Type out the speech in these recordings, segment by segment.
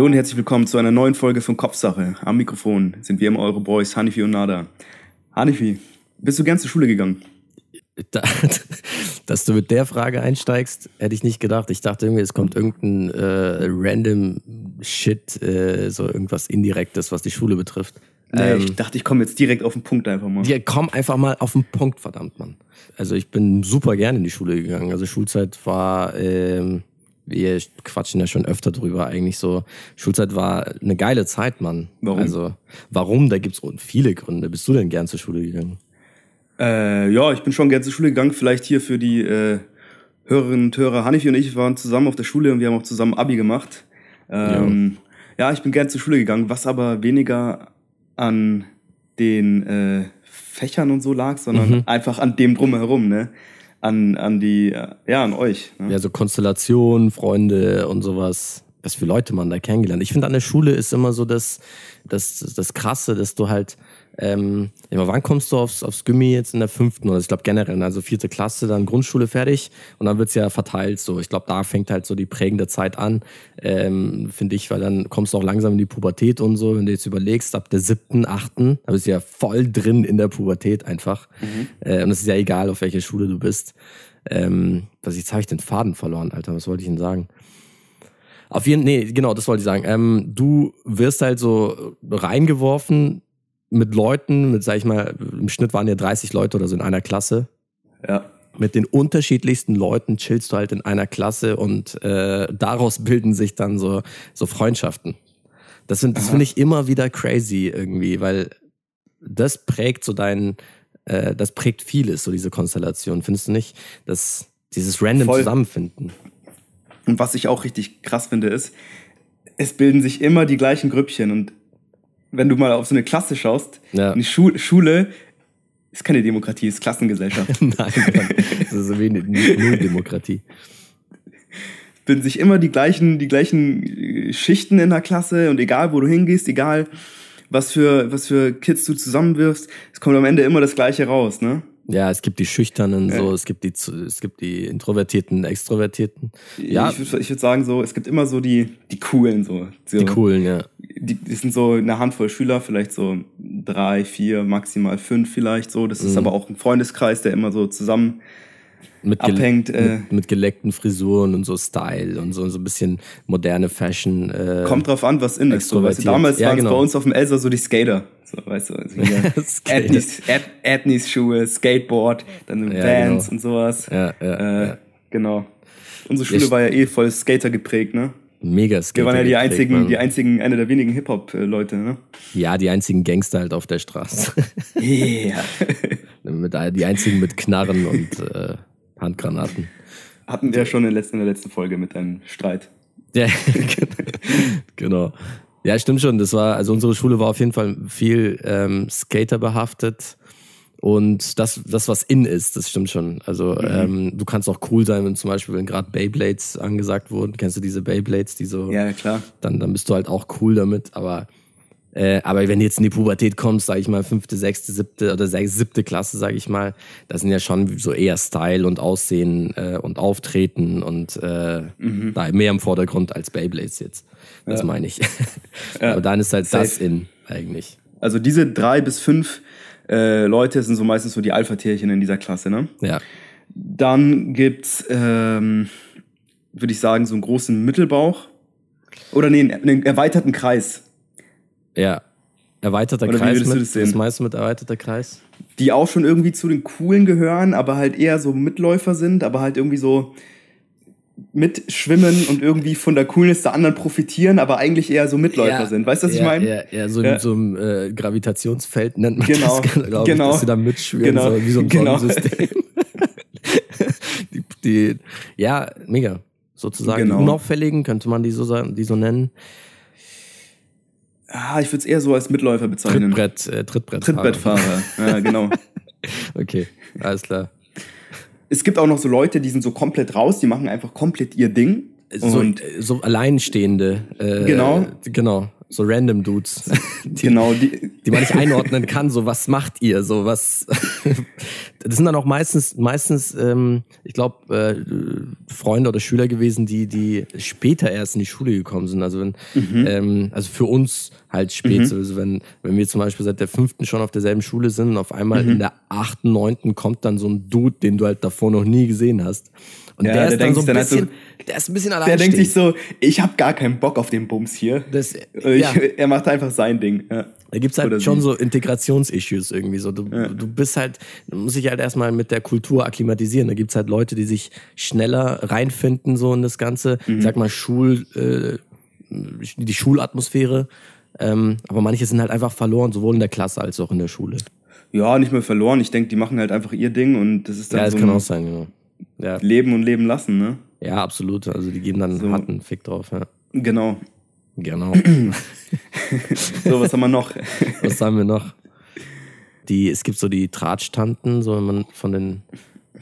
Hallo und herzlich willkommen zu einer neuen Folge von Kopfsache. Am Mikrofon sind wie immer eure Boys Hanifi und Nada. Hanifi, bist du gern zur Schule gegangen? Da, dass du mit der Frage einsteigst, hätte ich nicht gedacht. Ich dachte irgendwie, es kommt irgendein äh, random Shit, äh, so irgendwas Indirektes, was die Schule betrifft. Nee, ähm, ich dachte, ich komme jetzt direkt auf den Punkt einfach mal. Ja, komm einfach mal auf den Punkt, verdammt, Mann. Also ich bin super gerne in die Schule gegangen. Also Schulzeit war, ähm, wir quatschen ja schon öfter drüber, eigentlich so, Schulzeit war eine geile Zeit, Mann. Warum? Also, warum? Da gibt's viele Gründe. Bist du denn gern zur Schule gegangen? Äh, ja, ich bin schon gern zur Schule gegangen. Vielleicht hier für die äh, Hörerinnen und Hörer. Hanifi und ich waren zusammen auf der Schule und wir haben auch zusammen Abi gemacht. Ähm, ja. ja, ich bin gern zur Schule gegangen, was aber weniger an den äh, Fächern und so lag, sondern mhm. einfach an dem drumherum, ne? An, an die, ja, an euch. Ne? Ja, so Konstellationen, Freunde und sowas. Was für Leute man da kennengelernt. Ich finde, an der Schule ist immer so das, das, das Krasse, dass du halt ähm, ja, wann kommst du aufs, aufs Gimmi jetzt in der fünften oder ich glaube generell, also vierte Klasse, dann Grundschule fertig und dann wird's ja verteilt so. Ich glaube, da fängt halt so die prägende Zeit an, ähm, finde ich, weil dann kommst du auch langsam in die Pubertät und so. Wenn du jetzt überlegst, ab der siebten, achten, da bist du ja voll drin in der Pubertät einfach. Mhm. Äh, und es ist ja egal, auf welcher Schule du bist. Ähm, was jetzt habe ich den Faden verloren, Alter. Was wollte ich denn sagen? Auf jeden nee, genau, das wollte ich sagen. Ähm, du wirst halt so reingeworfen mit Leuten, mit, sag ich mal, im Schnitt waren ja 30 Leute oder so in einer Klasse. Ja. Mit den unterschiedlichsten Leuten chillst du halt in einer Klasse und äh, daraus bilden sich dann so, so Freundschaften. Das, sind, das finde ich immer wieder crazy irgendwie, weil das prägt so dein, äh, das prägt vieles, so diese Konstellation, findest du nicht? Das, dieses random Voll. Zusammenfinden. Und was ich auch richtig krass finde, ist, es bilden sich immer die gleichen Grüppchen und wenn du mal auf so eine Klasse schaust, ja. eine Schu Schule ist keine Demokratie, ist Klassengesellschaft. Nein, das ist so wie eine Null-Demokratie. Bilden sich immer die gleichen, die gleichen äh, Schichten in der Klasse und egal, wo du hingehst, egal, was für, was für Kids du zusammenwirfst, es kommt am Ende immer das Gleiche raus, ne? Ja, es gibt die Schüchternen, ja. so, es gibt die, es gibt die Introvertierten, Extrovertierten. Ja. Ich würde ich würd sagen, so, es gibt immer so die, die Coolen, so. so. Die Coolen, ja. Die, die sind so eine Handvoll Schüler, vielleicht so drei, vier, maximal fünf vielleicht so. Das ist mhm. aber auch ein Freundeskreis, der immer so zusammen mit abhängt. Äh, mit, mit, geleckten Frisuren und so Style und so, so ein bisschen moderne Fashion. Äh, Kommt drauf an, was in ist. So, weißt du, damals ja, waren es genau. bei uns auf dem Elsa so die Skater. So, weißt du, also Ethnies, Ethnies Schuhe, Skateboard, dann ja, Vans genau. und sowas. Ja, ja, äh, ja. Genau. Unsere Schule ich, war ja eh voll Skater geprägt, ne? Mega Skater. Wir waren ja die geprägt, einzigen, Mann. die einzigen, eine der wenigen Hip-Hop-Leute, ne? Ja, die einzigen Gangster halt auf der Straße. Yeah. die einzigen mit Knarren und äh, Handgranaten. Hatten wir ja schon in der, letzten, in der letzten Folge mit einem Streit. Ja, genau. Ja, stimmt schon. Das war, also unsere Schule war auf jeden Fall viel ähm, Skater behaftet. Und das, das, was in ist, das stimmt schon. Also mhm. ähm, du kannst auch cool sein, wenn zum Beispiel, wenn gerade Beyblades angesagt wurden. Kennst du diese Beyblades, die so. Ja, klar. Dann, dann bist du halt auch cool damit. Aber äh, aber wenn du jetzt in die Pubertät kommst, sage ich mal, fünfte, sechste, siebte oder siebte Klasse, sage ich mal, das sind ja schon so eher Style und Aussehen äh, und Auftreten und äh, mhm. da mehr im Vordergrund als Beyblades jetzt. Das ja. meine ich. Ja. Aber dann ist halt Safe. das in eigentlich. Also diese drei bis fünf äh, Leute sind so meistens so die Alpha-Tierchen in dieser Klasse, ne? Ja. Dann gibt's, ähm, würde ich sagen, so einen großen Mittelbauch. Oder nee, einen, einen erweiterten Kreis. Ja. Erweiterter Oder Kreis. Wie mit, du das sehen? Was meinst du mit erweiterter Kreis? Die auch schon irgendwie zu den Coolen gehören, aber halt eher so Mitläufer sind, aber halt irgendwie so mitschwimmen und irgendwie von der Coolness der anderen profitieren, aber eigentlich eher so Mitläufer ja, sind. Weißt du, was ja, ich meine? Ja, ja, so, ja. so ein äh, Gravitationsfeld nennt man genau, das, glaube genau, ich, dass sie da mitschwimmen, genau, so, wie so ein genau. Sonnensystem. die, die, ja, mega. Sozusagen genau. die Unauffälligen, könnte man die so, sagen, die so nennen. Ah, ich würde es eher so als Mitläufer bezeichnen. Trittbrett, äh, Trittbrettfahrer. Trittbrettfahrer, ja, genau. okay, alles klar. Es gibt auch noch so Leute, die sind so komplett raus, die machen einfach komplett ihr Ding. So, so alleinstehende. Äh, genau. Genau. So random Dudes. Die, genau. Die, die man nicht einordnen kann. So, was macht ihr? So, was. das sind dann auch meistens, meistens, ähm, ich glaube, äh, Freunde oder Schüler gewesen, die, die später erst in die Schule gekommen sind. Also wenn, mhm. ähm, also für uns halt spät, mhm. also wenn, wenn wir zum Beispiel seit der fünften schon auf derselben Schule sind und auf einmal mhm. in der achten, neunten kommt dann so ein Dude, den du halt davor noch nie gesehen hast. Und ja, der, der ist dann so ein dann bisschen, so, der ist ein bisschen allein. Der denkt sich so, ich habe gar keinen Bock auf den Bums hier. Das, ich, ja. Er macht einfach sein Ding. Ja. Da gibt's halt Oder schon sie. so Integrationsissues irgendwie. So, du, ja. du bist halt, du musst dich halt erstmal mit der Kultur akklimatisieren. Da gibt's halt Leute, die sich schneller reinfinden, so in das Ganze. Mhm. Sag mal, Schul, äh, die Schulatmosphäre. Ähm, aber manche sind halt einfach verloren, sowohl in der Klasse als auch in der Schule. Ja, nicht mehr verloren. Ich denke, die machen halt einfach ihr Ding und das ist dann ja, das so kann auch sein, genau. Ja. Leben und leben lassen, ne? Ja, absolut. Also die geben dann so. harten Fick drauf, ja. Genau. Genau. so, was haben wir noch? was haben wir noch? Die, es gibt so die Tratschtanten, so wenn man von den,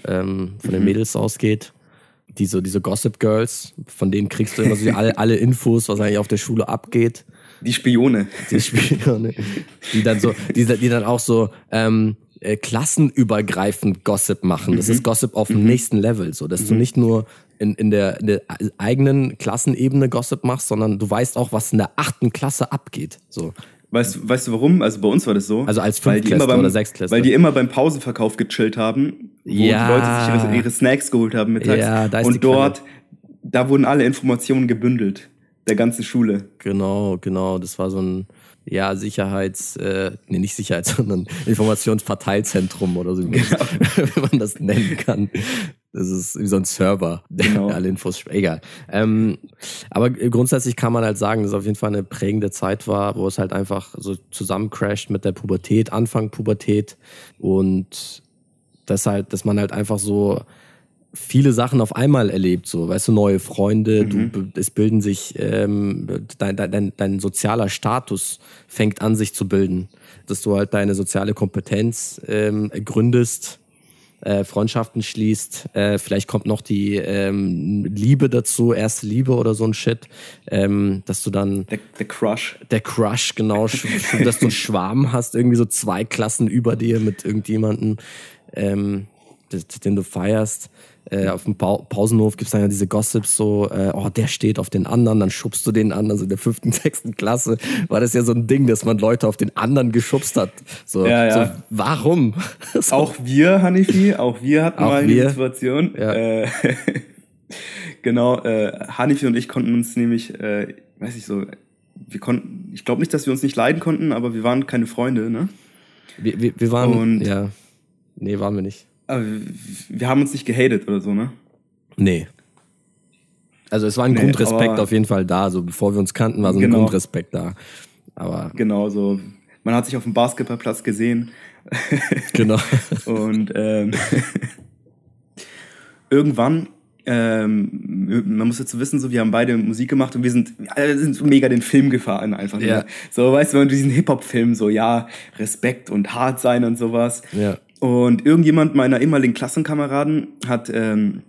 ähm, von den mhm. Mädels ausgeht. Die so, diese Gossip Girls, von denen kriegst du immer so alle, alle Infos, was eigentlich auf der Schule abgeht. Die Spione. Die Spione. Die dann so, die, die dann auch so, ähm, äh, klassenübergreifend Gossip machen. Das mhm. ist Gossip auf dem mhm. nächsten Level, so dass mhm. du nicht nur in, in, der, in der eigenen Klassenebene Gossip machst, sondern du weißt auch, was in der achten Klasse abgeht. So. Weißt, weißt du warum? Also bei uns war das so. Also als Fünftklässler oder Sechstklässler. Weil die immer beim Pausenverkauf gechillt haben, wo ja. die Leute sich ihre, ihre, Snacks geholt haben mittags. Ja, da ist Und dort, da wurden alle Informationen gebündelt. Der ganzen Schule. Genau, genau. Das war so ein, ja, Sicherheits, äh, nee, nicht Sicherheits, sondern Informationsverteilzentrum oder so, genau. wenn man das nennen kann. Das ist wie so ein Server, der genau. alle Infos, egal. Ähm, aber grundsätzlich kann man halt sagen, dass es auf jeden Fall eine prägende Zeit war, wo es halt einfach so zusammencrasht mit der Pubertät, Anfang Pubertät und das halt, dass man halt einfach so viele Sachen auf einmal erlebt, so, weißt du, neue Freunde, mhm. du, es bilden sich, ähm, dein, dein, dein sozialer Status fängt an, sich zu bilden, dass du halt deine soziale Kompetenz ähm, gründest, äh, Freundschaften schließt, äh, vielleicht kommt noch die ähm, Liebe dazu, erste Liebe oder so ein Shit, ähm, dass du dann der, der Crush, der Crush genau, dass du einen Schwarm hast, irgendwie so zwei Klassen über dir mit irgendjemanden, ähm, den du feierst äh, auf dem pa Pausenhof gibt es dann ja diese Gossips so, äh, oh, der steht auf den anderen, dann schubst du den anderen. Also in der fünften, sechsten Klasse war das ja so ein Ding, dass man Leute auf den anderen geschubst hat. So, ja, ja. so warum? so. Auch wir, Hanifi, auch wir hatten auch mal eine wir. Situation. Ja. Äh, genau, äh, Hanifi und ich konnten uns nämlich, äh, weiß ich so, wir konnten, ich glaube nicht, dass wir uns nicht leiden konnten, aber wir waren keine Freunde, ne? Wir, wir, wir waren, und ja, nee, waren wir nicht. Aber wir haben uns nicht gehatet oder so, ne? Nee. Also es war ein nee, Grundrespekt auf jeden Fall da. So bevor wir uns kannten, war so ein genau. Grundrespekt da. Aber genau so. Man hat sich auf dem Basketballplatz gesehen. Genau. Und ähm, irgendwann, ähm, man muss dazu wissen, so wir haben beide Musik gemacht und wir sind, wir sind so mega den Film gefahren einfach. Ja. So, weißt du, diesen Hip-Hop-Film, so ja, Respekt und hart sein und sowas. Ja. Und irgendjemand meiner ehemaligen Klassenkameraden hat, ähm,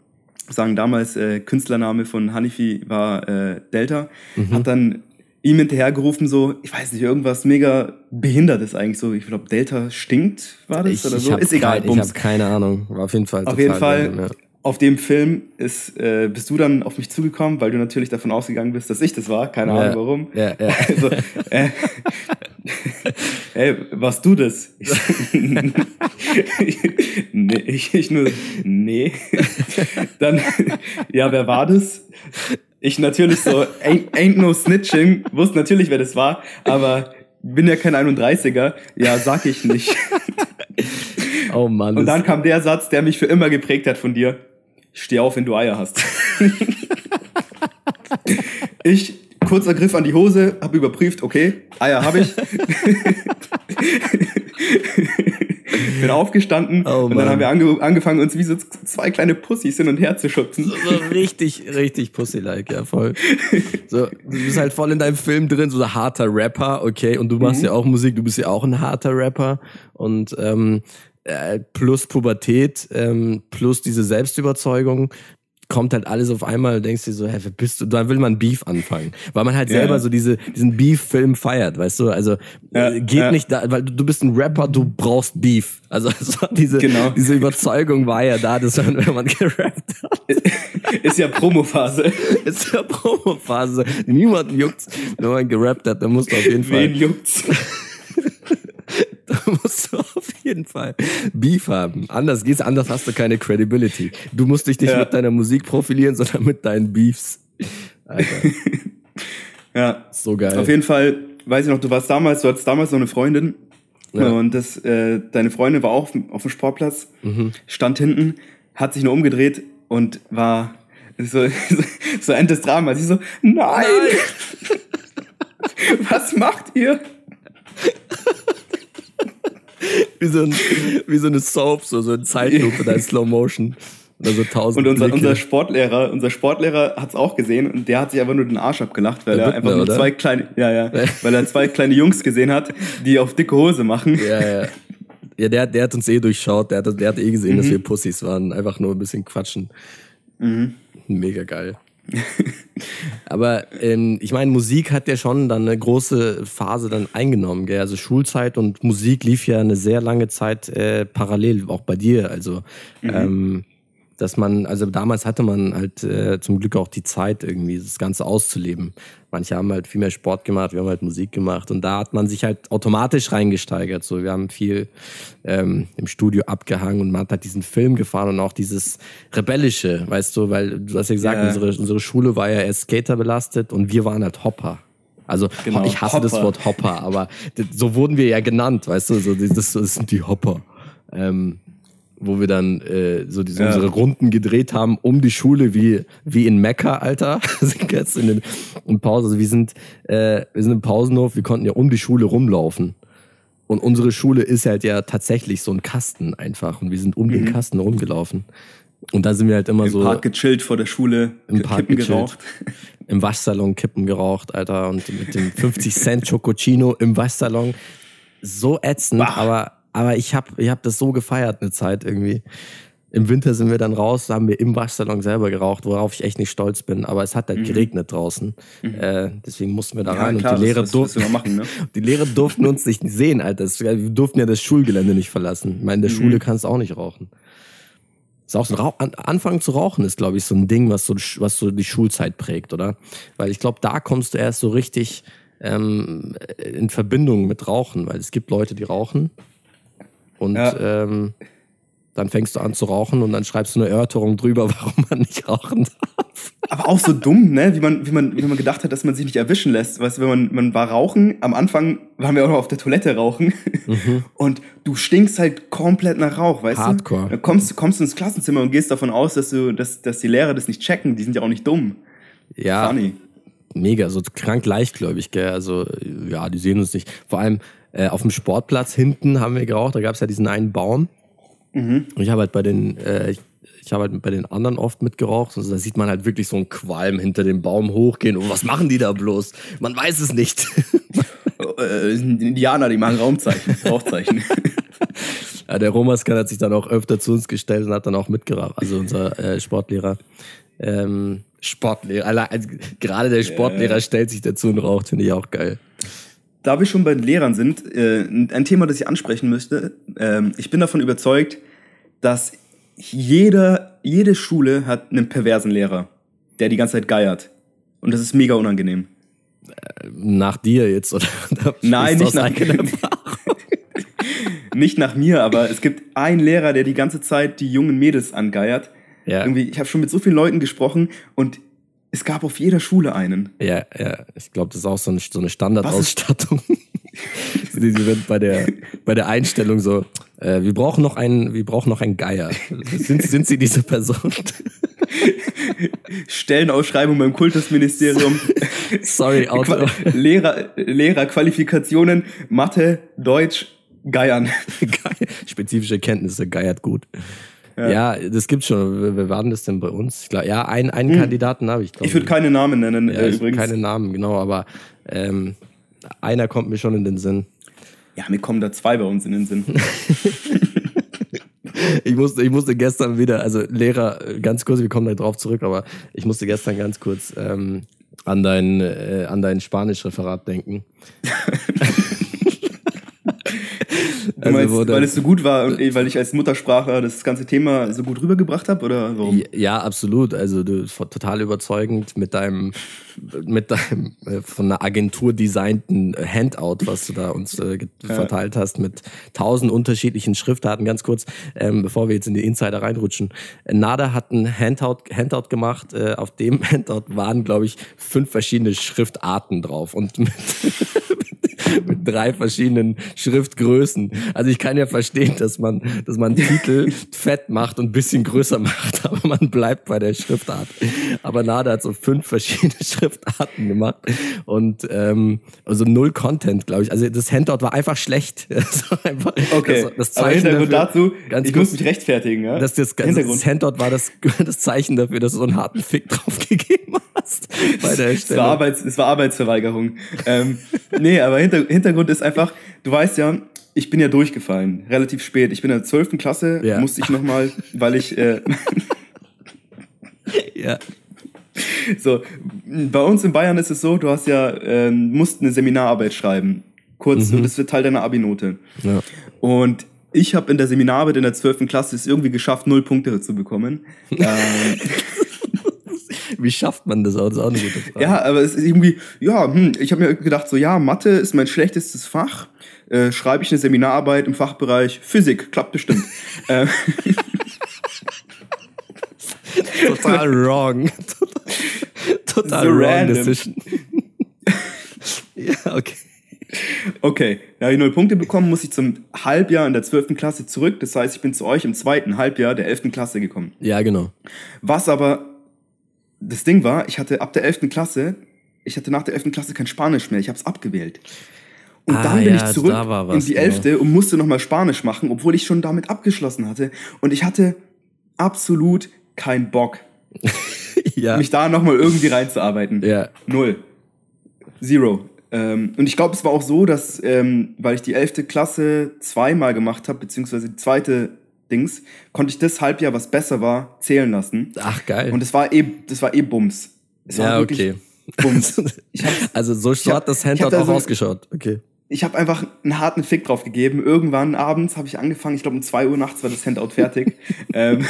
sagen damals, äh, Künstlername von Hanifi war äh, Delta, mhm. hat dann ihm hinterhergerufen, so, ich weiß nicht, irgendwas mega Behindertes eigentlich so. Ich glaube, Delta stinkt, war das ich, oder so? Ist egal. Kein, ich habe keine Ahnung. War auf jeden Fall. Auf jeden Fall. Random, ja. Auf dem Film ist, äh, bist du dann auf mich zugekommen, weil du natürlich davon ausgegangen bist, dass ich das war. Keine ja. Ahnung warum. Ja, ja. Also, äh, Ey, warst du das? nee, ich, ich nur, nee. Dann, ja, wer war das? Ich natürlich so, ain't, ain't no snitching, wusste natürlich, wer das war, aber bin ja kein 31er. Ja, sag ich nicht. Oh Mann. Und dann kam der Satz, der mich für immer geprägt hat von dir. Steh auf, wenn du Eier hast. ich kurzer Griff an die Hose, habe überprüft, okay, Eier habe ich. Bin aufgestanden oh, und dann haben wir ange angefangen, uns wie so zwei kleine Pussys hin und her zu schubsen. So, so richtig, richtig Pussy-like, ja, voll. So, du bist halt voll in deinem Film drin, so ein harter Rapper, okay, und du machst mhm. ja auch Musik, du bist ja auch ein harter Rapper und ähm, äh, plus Pubertät, ähm, plus diese Selbstüberzeugung kommt halt alles auf einmal und denkst dir so, hä, wer bist du? Dann will man Beef anfangen. Weil man halt selber so diese, diesen Beef-Film feiert, weißt du? Also ja, geht ja. nicht da, weil du bist ein Rapper, du brauchst Beef. Also so diese, genau. diese Überzeugung war ja da, dass man, wenn man gerappt hat. Ist ja Promophase. Ist ja Promophase. Niemand juckt's, wenn man gerappt hat, dann musst du auf jeden Fall. Wen juckt's? da musst du auf jeden Fall Beef haben. Anders geht's, anders hast du keine Credibility. Du musst dich nicht ja. mit deiner Musik profilieren, sondern mit deinen Beefs. Alter. ja. So geil. Auf jeden Fall, weiß ich noch, du warst damals, du hattest damals noch eine Freundin. Ja. Und das, äh, deine Freundin war auch auf dem Sportplatz, mhm. stand hinten, hat sich nur umgedreht und war so, so, so End des Dramas. Sie so, nein! nein. Was macht ihr? Wie, so ein, wie so eine Soap, so, so in Zeitlupe, da in Slow Motion. Oder so tausend und unser, unser Sportlehrer, unser Sportlehrer hat es auch gesehen und der hat sich einfach nur den Arsch abgelacht, weil der er einfach nur zwei kleine, ja, ja, weil er zwei kleine Jungs gesehen hat, die auf dicke Hose machen. Ja, ja. Ja, der, der hat uns eh durchschaut, der hat, der hat eh gesehen, mhm. dass wir Pussys waren, einfach nur ein bisschen quatschen. Mhm. Mega geil. Aber ähm, ich meine, Musik hat ja schon dann eine große Phase dann eingenommen. Gell? Also Schulzeit und Musik lief ja eine sehr lange Zeit äh, parallel, auch bei dir. Also mhm. ähm, dass man, also damals hatte man halt äh, zum Glück auch die Zeit, irgendwie das Ganze auszuleben. Manche haben halt viel mehr Sport gemacht, wir haben halt Musik gemacht und da hat man sich halt automatisch reingesteigert. So, wir haben viel ähm, im Studio abgehangen und man hat halt diesen Film gefahren und auch dieses Rebellische, weißt du, weil du hast ja gesagt, ja. Unsere, unsere Schule war ja erst Skater belastet und wir waren halt Hopper. Also genau, ich hasse Hopper. das Wort Hopper, aber so wurden wir ja genannt, weißt du, so das, das sind die Hopper. Ähm, wo wir dann äh, so diese, ja. unsere Runden gedreht haben um die Schule wie wie in Mekka, Alter. sind jetzt in, den, in Pause. Also wir sind äh, wir sind im Pausenhof. Wir konnten ja um die Schule rumlaufen. Und unsere Schule ist halt ja tatsächlich so ein Kasten einfach. Und wir sind um mhm. den Kasten rumgelaufen. Und da sind wir halt immer Im so. Im Park gechillt vor der Schule. Im Park Kippen gechillt. geraucht. Im Waschsalon Kippen geraucht, Alter. Und mit dem 50 Cent Chococino im Waschsalon. So ätzend, bah. aber aber ich habe ich hab das so gefeiert eine Zeit irgendwie. Im Winter sind wir dann raus, haben wir im Waschsalon selber geraucht, worauf ich echt nicht stolz bin. Aber es hat halt mhm. geregnet draußen. Mhm. Äh, deswegen mussten wir da ja, rein. Klar, und die Lehrer, durften, machen, ne? die Lehrer durften uns nicht sehen, Alter. Wir durften ja das Schulgelände nicht verlassen. Ich meine, in der mhm. Schule kannst du auch nicht rauchen. Ist auch so ein Rauch, Anfangen zu rauchen ist, glaube ich, so ein Ding, was so, was so die Schulzeit prägt, oder? Weil ich glaube, da kommst du erst so richtig ähm, in Verbindung mit Rauchen, weil es gibt Leute, die rauchen und ja. ähm, dann fängst du an zu rauchen und dann schreibst du eine Erörterung drüber, warum man nicht rauchen darf. Aber auch so dumm, ne? Wie man, wie man, wie man gedacht hat, dass man sich nicht erwischen lässt. Weißt du, wenn man, man war rauchen, am Anfang waren wir auch noch auf der Toilette rauchen mhm. und du stinkst halt komplett nach Rauch, weißt Hardcore. du? Dann kommst, kommst du ins Klassenzimmer und gehst davon aus, dass du, dass, dass die Lehrer das nicht checken. Die sind ja auch nicht dumm. Ja. Funny. Mega, so krank leichtgläubig, gell? Also, ja, die sehen uns nicht. Vor allem, äh, auf dem Sportplatz hinten haben wir geraucht, da gab es ja diesen einen Baum. Mhm. Und ich habe halt bei den, äh, ich, ich habe halt bei den anderen oft mitgeraucht. Also da sieht man halt wirklich so einen Qualm hinter dem Baum hochgehen. Und was machen die da bloß? Man weiß es nicht. äh, Indianer, die machen Raumzeichen, Rauchzeichen. ja, der Romaskan hat sich dann auch öfter zu uns gestellt und hat dann auch mitgeraucht. Also unser äh, Sportlehrer. Ähm, Sportlehrer, also, gerade der Sportlehrer yeah. stellt sich dazu und raucht, finde ich auch geil da wir schon bei den Lehrern sind, äh, ein Thema, das ich ansprechen möchte. Ähm, ich bin davon überzeugt, dass jeder, jede Schule hat einen perversen Lehrer, der die ganze Zeit geiert. Und das ist mega unangenehm. Äh, nach dir jetzt, oder? Nein, nicht nach, nicht nach mir, aber es gibt einen Lehrer, der die ganze Zeit die jungen Mädels angeiert. Ja. Irgendwie, ich habe schon mit so vielen Leuten gesprochen und es gab auf jeder Schule einen. Ja, ja. Ich glaube, das ist auch so eine, so eine Standardausstattung. Sie wird bei der, bei der Einstellung so, äh, wir brauchen noch einen, wir brauchen noch einen Geier. Sind, sind Sie diese Person? Stellenausschreibung beim Kultusministerium. Sorry, Auto. Lehrer, Lehrerqualifikationen, Mathe, Deutsch, Geiern. Spezifische Kenntnisse, geiert gut. Ja. ja, das gibt's schon. Wer war denn das denn bei uns? Ich glaub, ja, einen, einen hm. Kandidaten habe ich. Glaub, ich würde keine Namen nennen, ja, äh, übrigens. Keine Namen, genau, aber ähm, einer kommt mir schon in den Sinn. Ja, mir kommen da zwei bei uns in den Sinn. ich, musste, ich musste gestern wieder, also Lehrer, ganz kurz, wir kommen da drauf zurück, aber ich musste gestern ganz kurz ähm, an dein, äh, an dein Spanisch-Referat denken. Du meinst, also, weil es so gut war und weil ich als Muttersprachler das ganze Thema so gut rübergebracht habe oder warum? Ja, absolut. Also du total überzeugend mit deinem mit deinem äh, von einer Agentur designten Handout, was du da uns äh, verteilt hast mit tausend unterschiedlichen Schriftarten. Ganz kurz, ähm, bevor wir jetzt in die Insider reinrutschen. Nada hat ein Handout, Handout gemacht. Äh, auf dem Handout waren, glaube ich, fünf verschiedene Schriftarten drauf und mit mit drei verschiedenen Schriftgrößen. Also ich kann ja verstehen, dass man, dass man Titel fett macht und ein bisschen größer macht, aber man bleibt bei der Schriftart. Aber Nada hat so fünf verschiedene Schriftarten gemacht und ähm, also null Content, glaube ich. Also das Handout war einfach schlecht. Das einfach, okay, das, das aber Hintergrund dafür, dazu, ich muss mich rechtfertigen. Ja? Das, das, das, das Handout war das, das Zeichen dafür, dass du so einen harten Fick drauf gegeben hast bei der. Es war, Arbeits, es war Arbeitsverweigerung. ähm, nee, aber hinter, Hintergrund ist einfach, du weißt ja, ich bin ja durchgefallen, relativ spät. Ich bin in der 12. Klasse, ja. musste ich nochmal, weil ich. Äh, ja. So, bei uns in Bayern ist es so, du hast ja, äh, musst eine Seminararbeit schreiben. Kurz, mhm. und das wird Teil deiner Abi-Note. Ja. Und ich habe in der Seminararbeit in der 12. Klasse es irgendwie geschafft, null Punkte zu bekommen. ähm, wie schafft man das auch? Das ist auch eine gute Frage. Ja, aber es ist irgendwie, ja, hm, ich habe mir gedacht, so ja, Mathe ist mein schlechtestes Fach. Äh, schreibe ich eine Seminararbeit im Fachbereich Physik, klappt bestimmt. Äh, total wrong. total so wrong random. decision. ja, okay. Okay, da habe ich null Punkte bekommen, muss ich zum Halbjahr in der 12. Klasse zurück. Das heißt, ich bin zu euch im zweiten Halbjahr der 11. Klasse gekommen. Ja, genau. Was aber das Ding war, ich hatte ab der 11. Klasse, ich hatte nach der 11. Klasse kein Spanisch mehr, ich habe es abgewählt. Und ah, dann bin ja, ich zurück in die 11. Genau. und musste nochmal Spanisch machen, obwohl ich schon damit abgeschlossen hatte. Und ich hatte absolut keinen Bock, ja. mich da nochmal irgendwie reinzuarbeiten. Ja. Null. Zero. Ähm, und ich glaube, es war auch so, dass, ähm, weil ich die 11. Klasse zweimal gemacht habe, beziehungsweise die zweite Dings, konnte ich das Halbjahr, was besser war, zählen lassen. Ach, geil. Und es war eh, das war eh Bums. Es ja, okay. Bums. also so, so hat das Handout auch so, ausgeschaut. Okay. Ich habe einfach einen harten Fick drauf gegeben. Irgendwann abends habe ich angefangen, ich glaube um zwei Uhr nachts war das Handout fertig. ähm,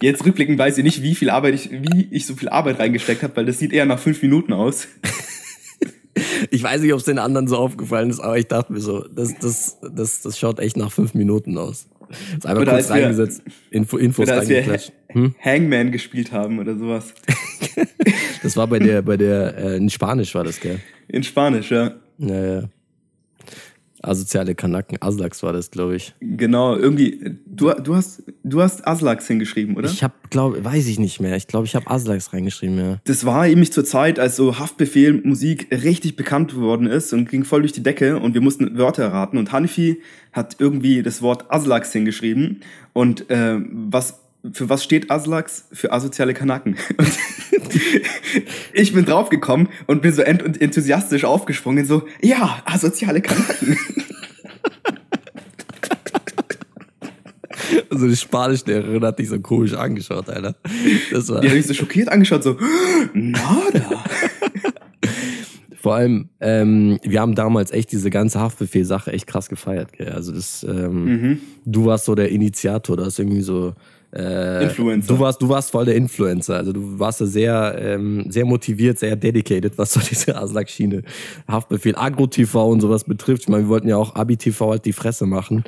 jetzt rückblickend weiß ich nicht, wie viel Arbeit ich, wie ich so viel Arbeit reingesteckt habe, weil das sieht eher nach fünf Minuten aus. Ich weiß nicht, ob es den anderen so aufgefallen ist, aber ich dachte mir so, das, das, das, das schaut echt nach fünf Minuten aus. Ist einfach oder kurz reingesetzt, wir, Info, Infos oder als wir hm? Hangman gespielt haben oder sowas. das war bei der, bei der, äh, in Spanisch war das, gell? In Spanisch, ja. Ja, ja. Asoziale Kanaken, Aslaks war das, glaube ich. Genau, irgendwie, du, du, hast, du hast Aslaks hingeschrieben, oder? Ich habe, glaube weiß ich nicht mehr. Ich glaube, ich habe Aslaks reingeschrieben, ja. Das war nämlich zur Zeit, als so Haftbefehl Musik richtig bekannt geworden ist und ging voll durch die Decke und wir mussten Wörter erraten. Und Hanifi hat irgendwie das Wort Aslaks hingeschrieben. Und äh, was für was steht Aslaks? Für asoziale Kanaken. ich bin draufgekommen und bin so enthusiastisch aufgesprungen, so, ja, asoziale Kanaken. Also die Spanischlehrerin hat dich so komisch angeschaut, Alter. Das war die hat mich so schockiert angeschaut, so, nada. Vor allem, ähm, wir haben damals echt diese ganze Haftbefehl-Sache echt krass gefeiert. Gell? Also das, ähm, mhm. du warst so der Initiator, du hast irgendwie so äh, Influencer. Du warst, du warst voll der Influencer. Also du warst da sehr, ähm, sehr motiviert, sehr dedicated, was so diese Aslak-Schiene, Haftbefehl, Agro-TV und sowas betrifft. Ich meine, wir wollten ja auch Abi-TV halt die Fresse machen.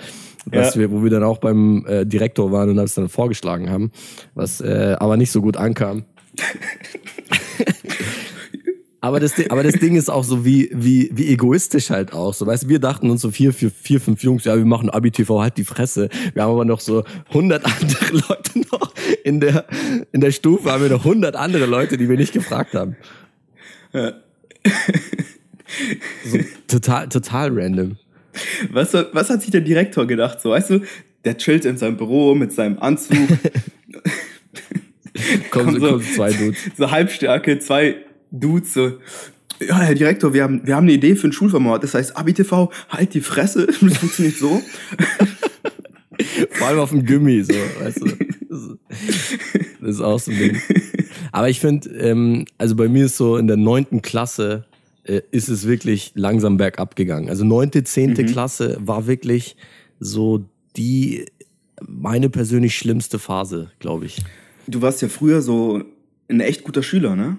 Was ja. wir, wo wir dann auch beim äh, Direktor waren und das dann vorgeschlagen haben, was äh, aber nicht so gut ankam. Aber das, aber das Ding ist auch so wie, wie, wie egoistisch halt auch. So, weißt wir dachten uns so vier, vier, vier, fünf Jungs, ja, wir machen Abi-TV, halt die Fresse. Wir haben aber noch so hundert andere Leute noch in der, in der Stufe haben wir noch hundert andere Leute, die wir nicht gefragt haben. Ja. So, total, total random. Was, was hat sich der Direktor gedacht? So, weißt du, der chillt in seinem Büro mit seinem Anzug. kommen, so, kommen zwei Dudes. So Halbstärke, zwei Dudes so, ja, Herr Direktor, wir haben, wir haben eine Idee für ein Schulformat. Das heißt, AbiTV, halt die Fresse. Das funktioniert so. Vor allem auf dem Gummi, so, weißt du. Das ist auch so ein Ding. Aber ich finde, ähm, also bei mir ist so in der neunten Klasse äh, ist es wirklich langsam bergab gegangen. Also neunte, zehnte mhm. Klasse war wirklich so die meine persönlich schlimmste Phase, glaube ich. Du warst ja früher so ein echt guter Schüler, ne?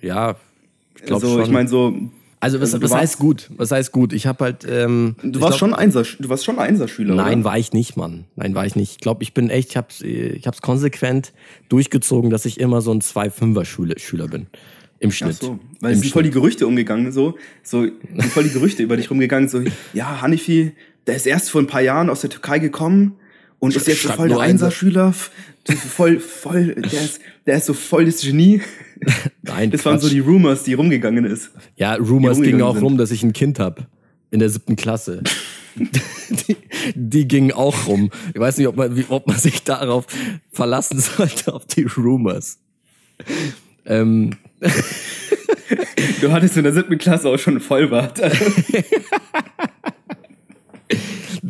Ja, ich glaube also, schon. ich meine so. Also was, also was heißt gut? Was heißt gut? Ich habe halt. Ähm, du warst glaub, schon Einser, du warst schon Einserschüler. Nein, oder? war ich nicht, Mann. Nein, war ich nicht. Ich glaube, ich bin echt. Ich habe ich hab's konsequent durchgezogen, dass ich immer so ein 2-5er Schüler bin. Im Schnitt. Ach so, weil es sind voll die Gerüchte umgegangen, so, so sind voll die Gerüchte über dich rumgegangen, so, ja, Hanifi, der ist erst vor ein paar Jahren aus der Türkei gekommen und ist jetzt so voll der Einserschüler, voll, voll, der ist, der ist so voll das Genie. Nein, das Quatsch. waren so die Rumors, die rumgegangen ist. Ja, Rumors gingen auch sind. rum, dass ich ein Kind habe in der siebten Klasse. die, die gingen auch rum. Ich weiß nicht, ob man, ob man sich darauf verlassen sollte, auf die Rumors. Ähm. du hattest in der siebten Klasse auch schon einen Vollbart.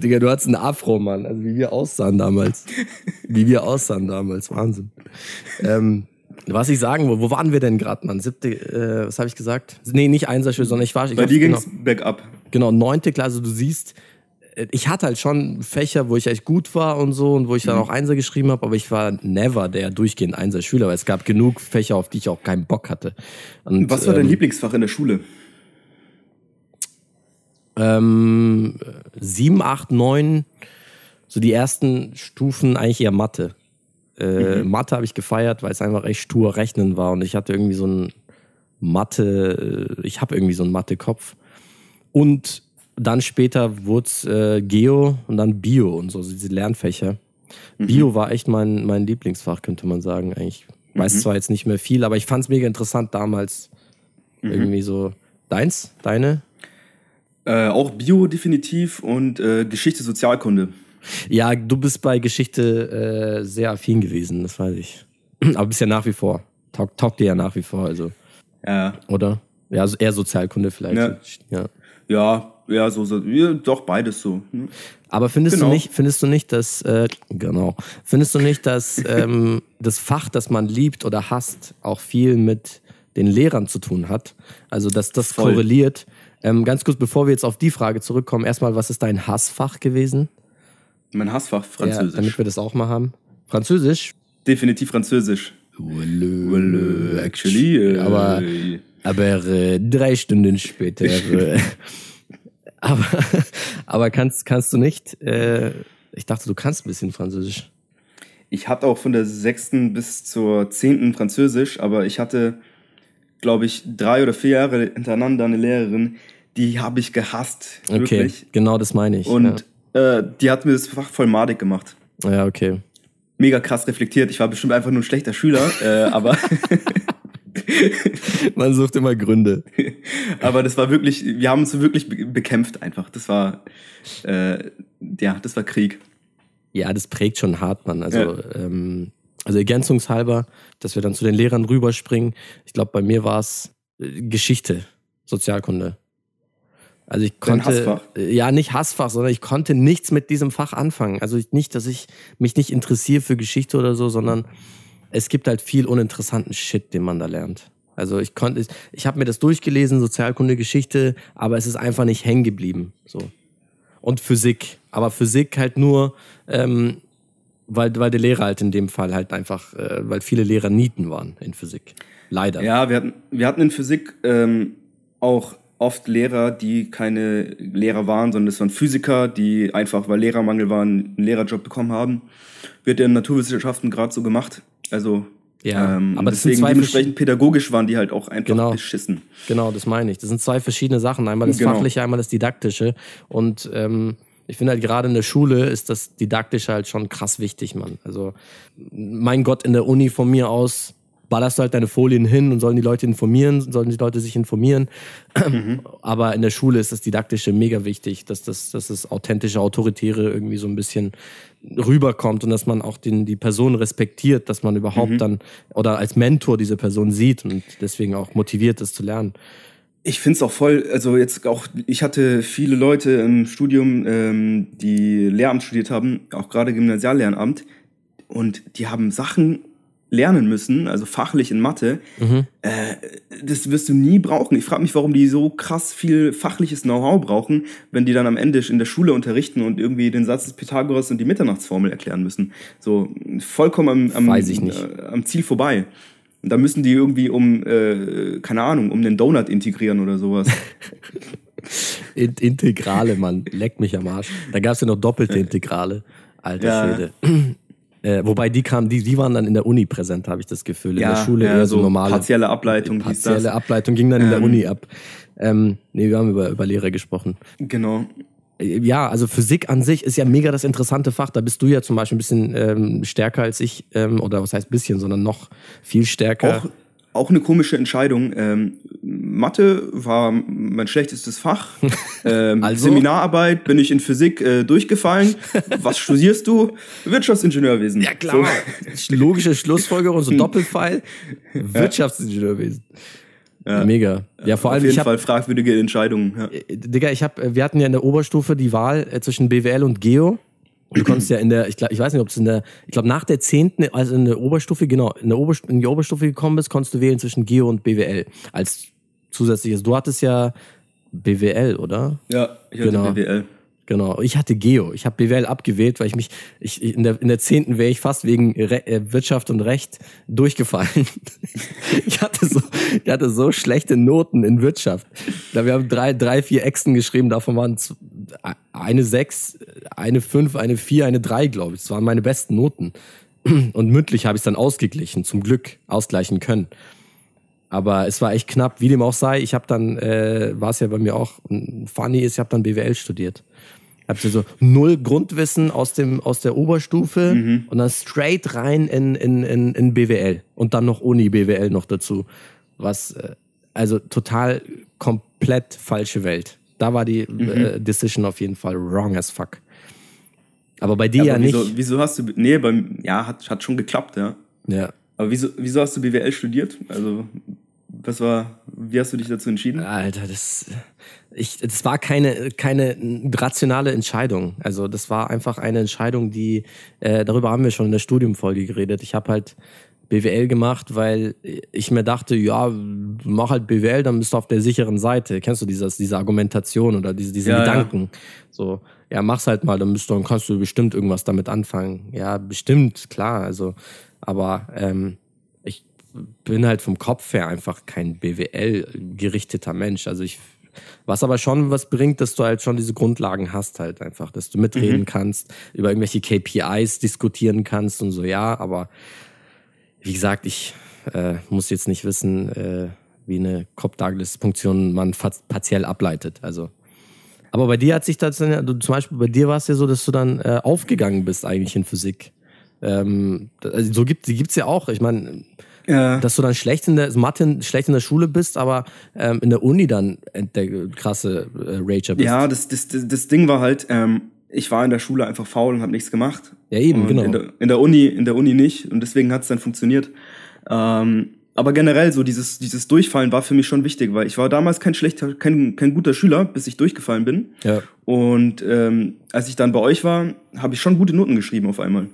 Digga, du hattest einen Afro, Mann. Also wie wir aussahen damals. Wie wir aussahen damals. Wahnsinn. Ähm, was ich sagen, wo, wo waren wir denn gerade, Mann? Siebte, äh, was habe ich gesagt? Nee, nicht Einserschule, sondern ich war. Ich Bei dir ging's genau, bergab. Genau, neunte Klasse. Du siehst, äh, ich hatte halt schon Fächer, wo ich echt gut war und so und wo ich dann mhm. auch Einser geschrieben habe, aber ich war never der durchgehend Einser-Schüler, weil es gab genug Fächer, auf die ich auch keinen Bock hatte. Und, was war dein ähm, Lieblingsfach in der Schule? Ähm, sieben, acht, neun, so die ersten Stufen eigentlich eher Mathe. Äh, mhm. Mathe habe ich gefeiert, weil es einfach echt stur Rechnen war und ich hatte irgendwie so ein Mathe, äh, ich habe irgendwie so einen Mathe-Kopf. Und dann später wurde es äh, Geo und dann Bio und so, diese Lernfächer. Mhm. Bio war echt mein, mein Lieblingsfach, könnte man sagen. Eigentlich weiß mhm. zwar jetzt nicht mehr viel, aber ich fand es mega interessant damals. Mhm. Irgendwie so. Deins? Deine? Äh, auch Bio definitiv und äh, Geschichte, Sozialkunde. Ja, du bist bei Geschichte äh, sehr affin gewesen, das weiß ich. Aber bist ja nach wie vor. Taugt, taugt dir ja nach wie vor, also. Ja. Oder? Ja, also eher Sozialkunde vielleicht. Ja. Ja, ja, ja so, so ja, doch beides so. Hm. Aber findest genau. du nicht, findest du nicht, dass äh, genau, findest du nicht, dass ähm, das Fach, das man liebt oder hasst, auch viel mit den Lehrern zu tun hat? Also dass das Voll. korreliert ähm, ganz kurz, bevor wir jetzt auf die Frage zurückkommen, erstmal, was ist dein Hassfach gewesen? Mein Hassfach Französisch. Ja, damit wir das auch mal haben. Französisch? Definitiv Französisch. Well, well, actually. Äh, aber aber äh, drei Stunden später. äh, aber aber kannst, kannst du nicht. Äh, ich dachte, du kannst ein bisschen Französisch. Ich hatte auch von der sechsten bis zur zehnten Französisch, aber ich hatte glaube ich, drei oder vier Jahre hintereinander eine Lehrerin, die habe ich gehasst. Okay, wirklich. genau das meine ich. Und ja. äh, die hat mir das Fach voll madig gemacht. Ja, okay. Mega krass reflektiert. Ich war bestimmt einfach nur ein schlechter Schüler, äh, aber. Man sucht immer Gründe. aber das war wirklich, wir haben uns wirklich bekämpft einfach. Das war, äh, ja, das war Krieg. Ja, das prägt schon hart, man. Also ja. ähm, also ergänzungshalber, dass wir dann zu den Lehrern rüberspringen. Ich glaube, bei mir war es äh, Geschichte, Sozialkunde. Also ich konnte, ja nicht Hassfach, sondern ich konnte nichts mit diesem Fach anfangen. Also nicht, dass ich mich nicht interessiere für Geschichte oder so, sondern es gibt halt viel uninteressanten Shit, den man da lernt. Also ich konnte, ich, ich habe mir das durchgelesen, Sozialkunde, Geschichte, aber es ist einfach nicht hängen geblieben. So. Und Physik. Aber Physik halt nur, ähm, weil, weil der Lehrer halt in dem Fall halt einfach, äh, weil viele Lehrer Nieten waren in Physik. Leider. Ja, wir hatten, wir hatten in Physik ähm, auch oft Lehrer, die keine Lehrer waren, sondern es waren Physiker, die einfach, weil Lehrermangel war, einen Lehrerjob bekommen haben. Wird in Naturwissenschaften gerade so gemacht. Also ja, ähm, aber das deswegen sind zwei dementsprechend pädagogisch waren die halt auch einfach genau, beschissen. Genau, das meine ich. Das sind zwei verschiedene Sachen. Einmal das genau. fachliche, einmal das didaktische. Und ähm, ich finde halt gerade in der Schule ist das didaktisch halt schon krass wichtig, Mann. Also, mein Gott, in der Uni von mir aus ballerst du halt deine Folien hin und sollen die Leute informieren, sollen die Leute sich informieren. Mhm. Aber in der Schule ist das Didaktische mega wichtig, dass das, dass das authentische, autoritäre irgendwie so ein bisschen rüberkommt und dass man auch den, die Person respektiert, dass man überhaupt mhm. dann oder als Mentor diese Person sieht und deswegen auch motiviert ist zu lernen. Ich finde es auch voll, also jetzt auch, ich hatte viele Leute im Studium, ähm, die Lehramt studiert haben, auch gerade Gymnasiallehramt, und die haben Sachen lernen müssen, also fachlich in Mathe, mhm. äh, das wirst du nie brauchen. Ich frage mich, warum die so krass viel fachliches Know-how brauchen, wenn die dann am Ende in der Schule unterrichten und irgendwie den Satz des Pythagoras und die Mitternachtsformel erklären müssen. So vollkommen am, am, äh, am Ziel vorbei. Und da müssen die irgendwie um, äh, keine Ahnung, um den Donut integrieren oder sowas. Integrale, Mann. Leck mich am Arsch. Da gab es ja noch doppelte Integrale. Alter ja. Schwede. Äh, wobei die kamen, die, die waren dann in der Uni präsent, habe ich das Gefühl. In ja, der Schule ja, eher so normale. Partielle Ableitung. Partielle Ableitung ging dann in der ähm, Uni ab. Ähm, nee, wir haben über, über Lehre gesprochen. Genau. Ja, also Physik an sich ist ja mega das interessante Fach. Da bist du ja zum Beispiel ein bisschen ähm, stärker als ich, ähm, oder was heißt bisschen, sondern noch viel stärker. Auch, auch eine komische Entscheidung. Ähm, Mathe war mein schlechtestes Fach. Ähm, also? Seminararbeit bin ich in Physik äh, durchgefallen. Was studierst du? Wirtschaftsingenieurwesen. Ja klar. So. Logische Schlussfolgerung, so Doppelfeil. Wirtschaftsingenieurwesen. Ja. Mega. Ja, vor allem. Auf jeden Fall fragwürdige Entscheidungen. Ja. Äh, Digga, ich hab, wir hatten ja in der Oberstufe die Wahl äh, zwischen BWL und Geo. Du konntest ja in der, ich, glaub, ich weiß nicht, ob es in der, ich glaube nach der zehnten, also in der Oberstufe, genau, in, der Oberstufe, in die Oberstufe gekommen bist, konntest du wählen zwischen Geo und BWL als zusätzliches. Du hattest ja BWL, oder? Ja, ich hatte genau. BWL. Genau. Ich hatte Geo. Ich habe BWL abgewählt, weil ich mich, ich, in der in der zehnten wäre ich fast wegen Re äh, Wirtschaft und Recht durchgefallen. ich hatte so, ich hatte so schlechte Noten in Wirtschaft. Da wir haben drei, drei, vier Exen geschrieben. Davon waren eine sechs, eine fünf, eine vier, eine drei, glaube ich. Das waren meine besten Noten. Und mündlich habe ich es dann ausgeglichen, zum Glück ausgleichen können. Aber es war echt knapp, wie dem auch sei. Ich habe dann, äh, war es ja bei mir auch funny ist, ich habe dann BWL studiert. Habt ihr so null Grundwissen aus dem aus der Oberstufe mhm. und dann straight rein in, in, in, in BWL und dann noch Uni BWL noch dazu. Was äh, also total komplett falsche Welt. Da war die mhm. äh, Decision auf jeden Fall wrong as fuck. Aber bei dir ja, ja wieso, nicht. Wieso hast du nee, beim ja, hat hat schon geklappt, ja. Ja. Aber wieso wieso hast du BWL studiert? Also was war, wie hast du dich dazu entschieden? Alter, das, ich, das war keine, keine rationale Entscheidung. Also das war einfach eine Entscheidung, die, äh, darüber haben wir schon in der Studiumfolge geredet. Ich habe halt BWL gemacht, weil ich mir dachte, ja, mach halt BWL, dann bist du auf der sicheren Seite. Kennst du dieses, diese Argumentation oder diese, diese ja, Gedanken? Ja. So, ja, mach's halt mal, dann bist du, dann kannst du bestimmt irgendwas damit anfangen. Ja, bestimmt, klar. Also, aber ähm, bin halt vom Kopf her einfach kein BWL-gerichteter Mensch. Also ich, was aber schon was bringt, dass du halt schon diese Grundlagen hast halt einfach, dass du mitreden mhm. kannst, über irgendwelche KPIs diskutieren kannst und so, ja, aber wie gesagt, ich äh, muss jetzt nicht wissen, äh, wie eine Cobb-Douglas-Funktion man partiell ableitet. Also aber bei dir hat sich das dann du, zum Beispiel bei dir war es ja so, dass du dann äh, aufgegangen bist eigentlich in Physik. Ähm, also so gibt es ja auch. Ich meine, ja. Dass du dann schlecht in der Mathe, schlecht in der Schule bist, aber ähm, in der Uni dann der krasse äh, Rager bist. Ja, das, das, das, das Ding war halt, ähm, ich war in der Schule einfach faul und habe nichts gemacht. Ja, eben, und genau. In der, in der, Uni, in der Uni nicht und deswegen hat es dann funktioniert. Ähm, aber generell so dieses, dieses Durchfallen war für mich schon wichtig, weil ich war damals kein schlechter, kein, kein guter Schüler, bis ich durchgefallen bin. Ja. Und ähm, als ich dann bei euch war, habe ich schon gute Noten geschrieben auf einmal.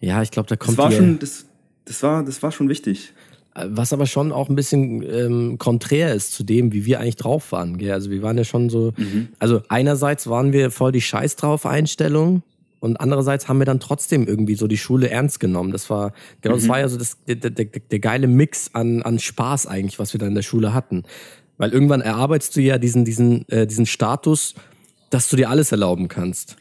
Ja, ich glaube, da kommt das war schon, das, das war, das war schon wichtig. Was aber schon auch ein bisschen ähm, konträr ist zu dem, wie wir eigentlich drauf waren. Gell? Also wir waren ja schon so, mhm. also einerseits waren wir voll die Scheiß drauf Einstellung und andererseits haben wir dann trotzdem irgendwie so die Schule ernst genommen. Das war, genau, mhm. das war ja so das, der, der, der, der geile Mix an, an Spaß eigentlich, was wir da in der Schule hatten. Weil irgendwann erarbeitest du ja diesen, diesen, äh, diesen Status, dass du dir alles erlauben kannst.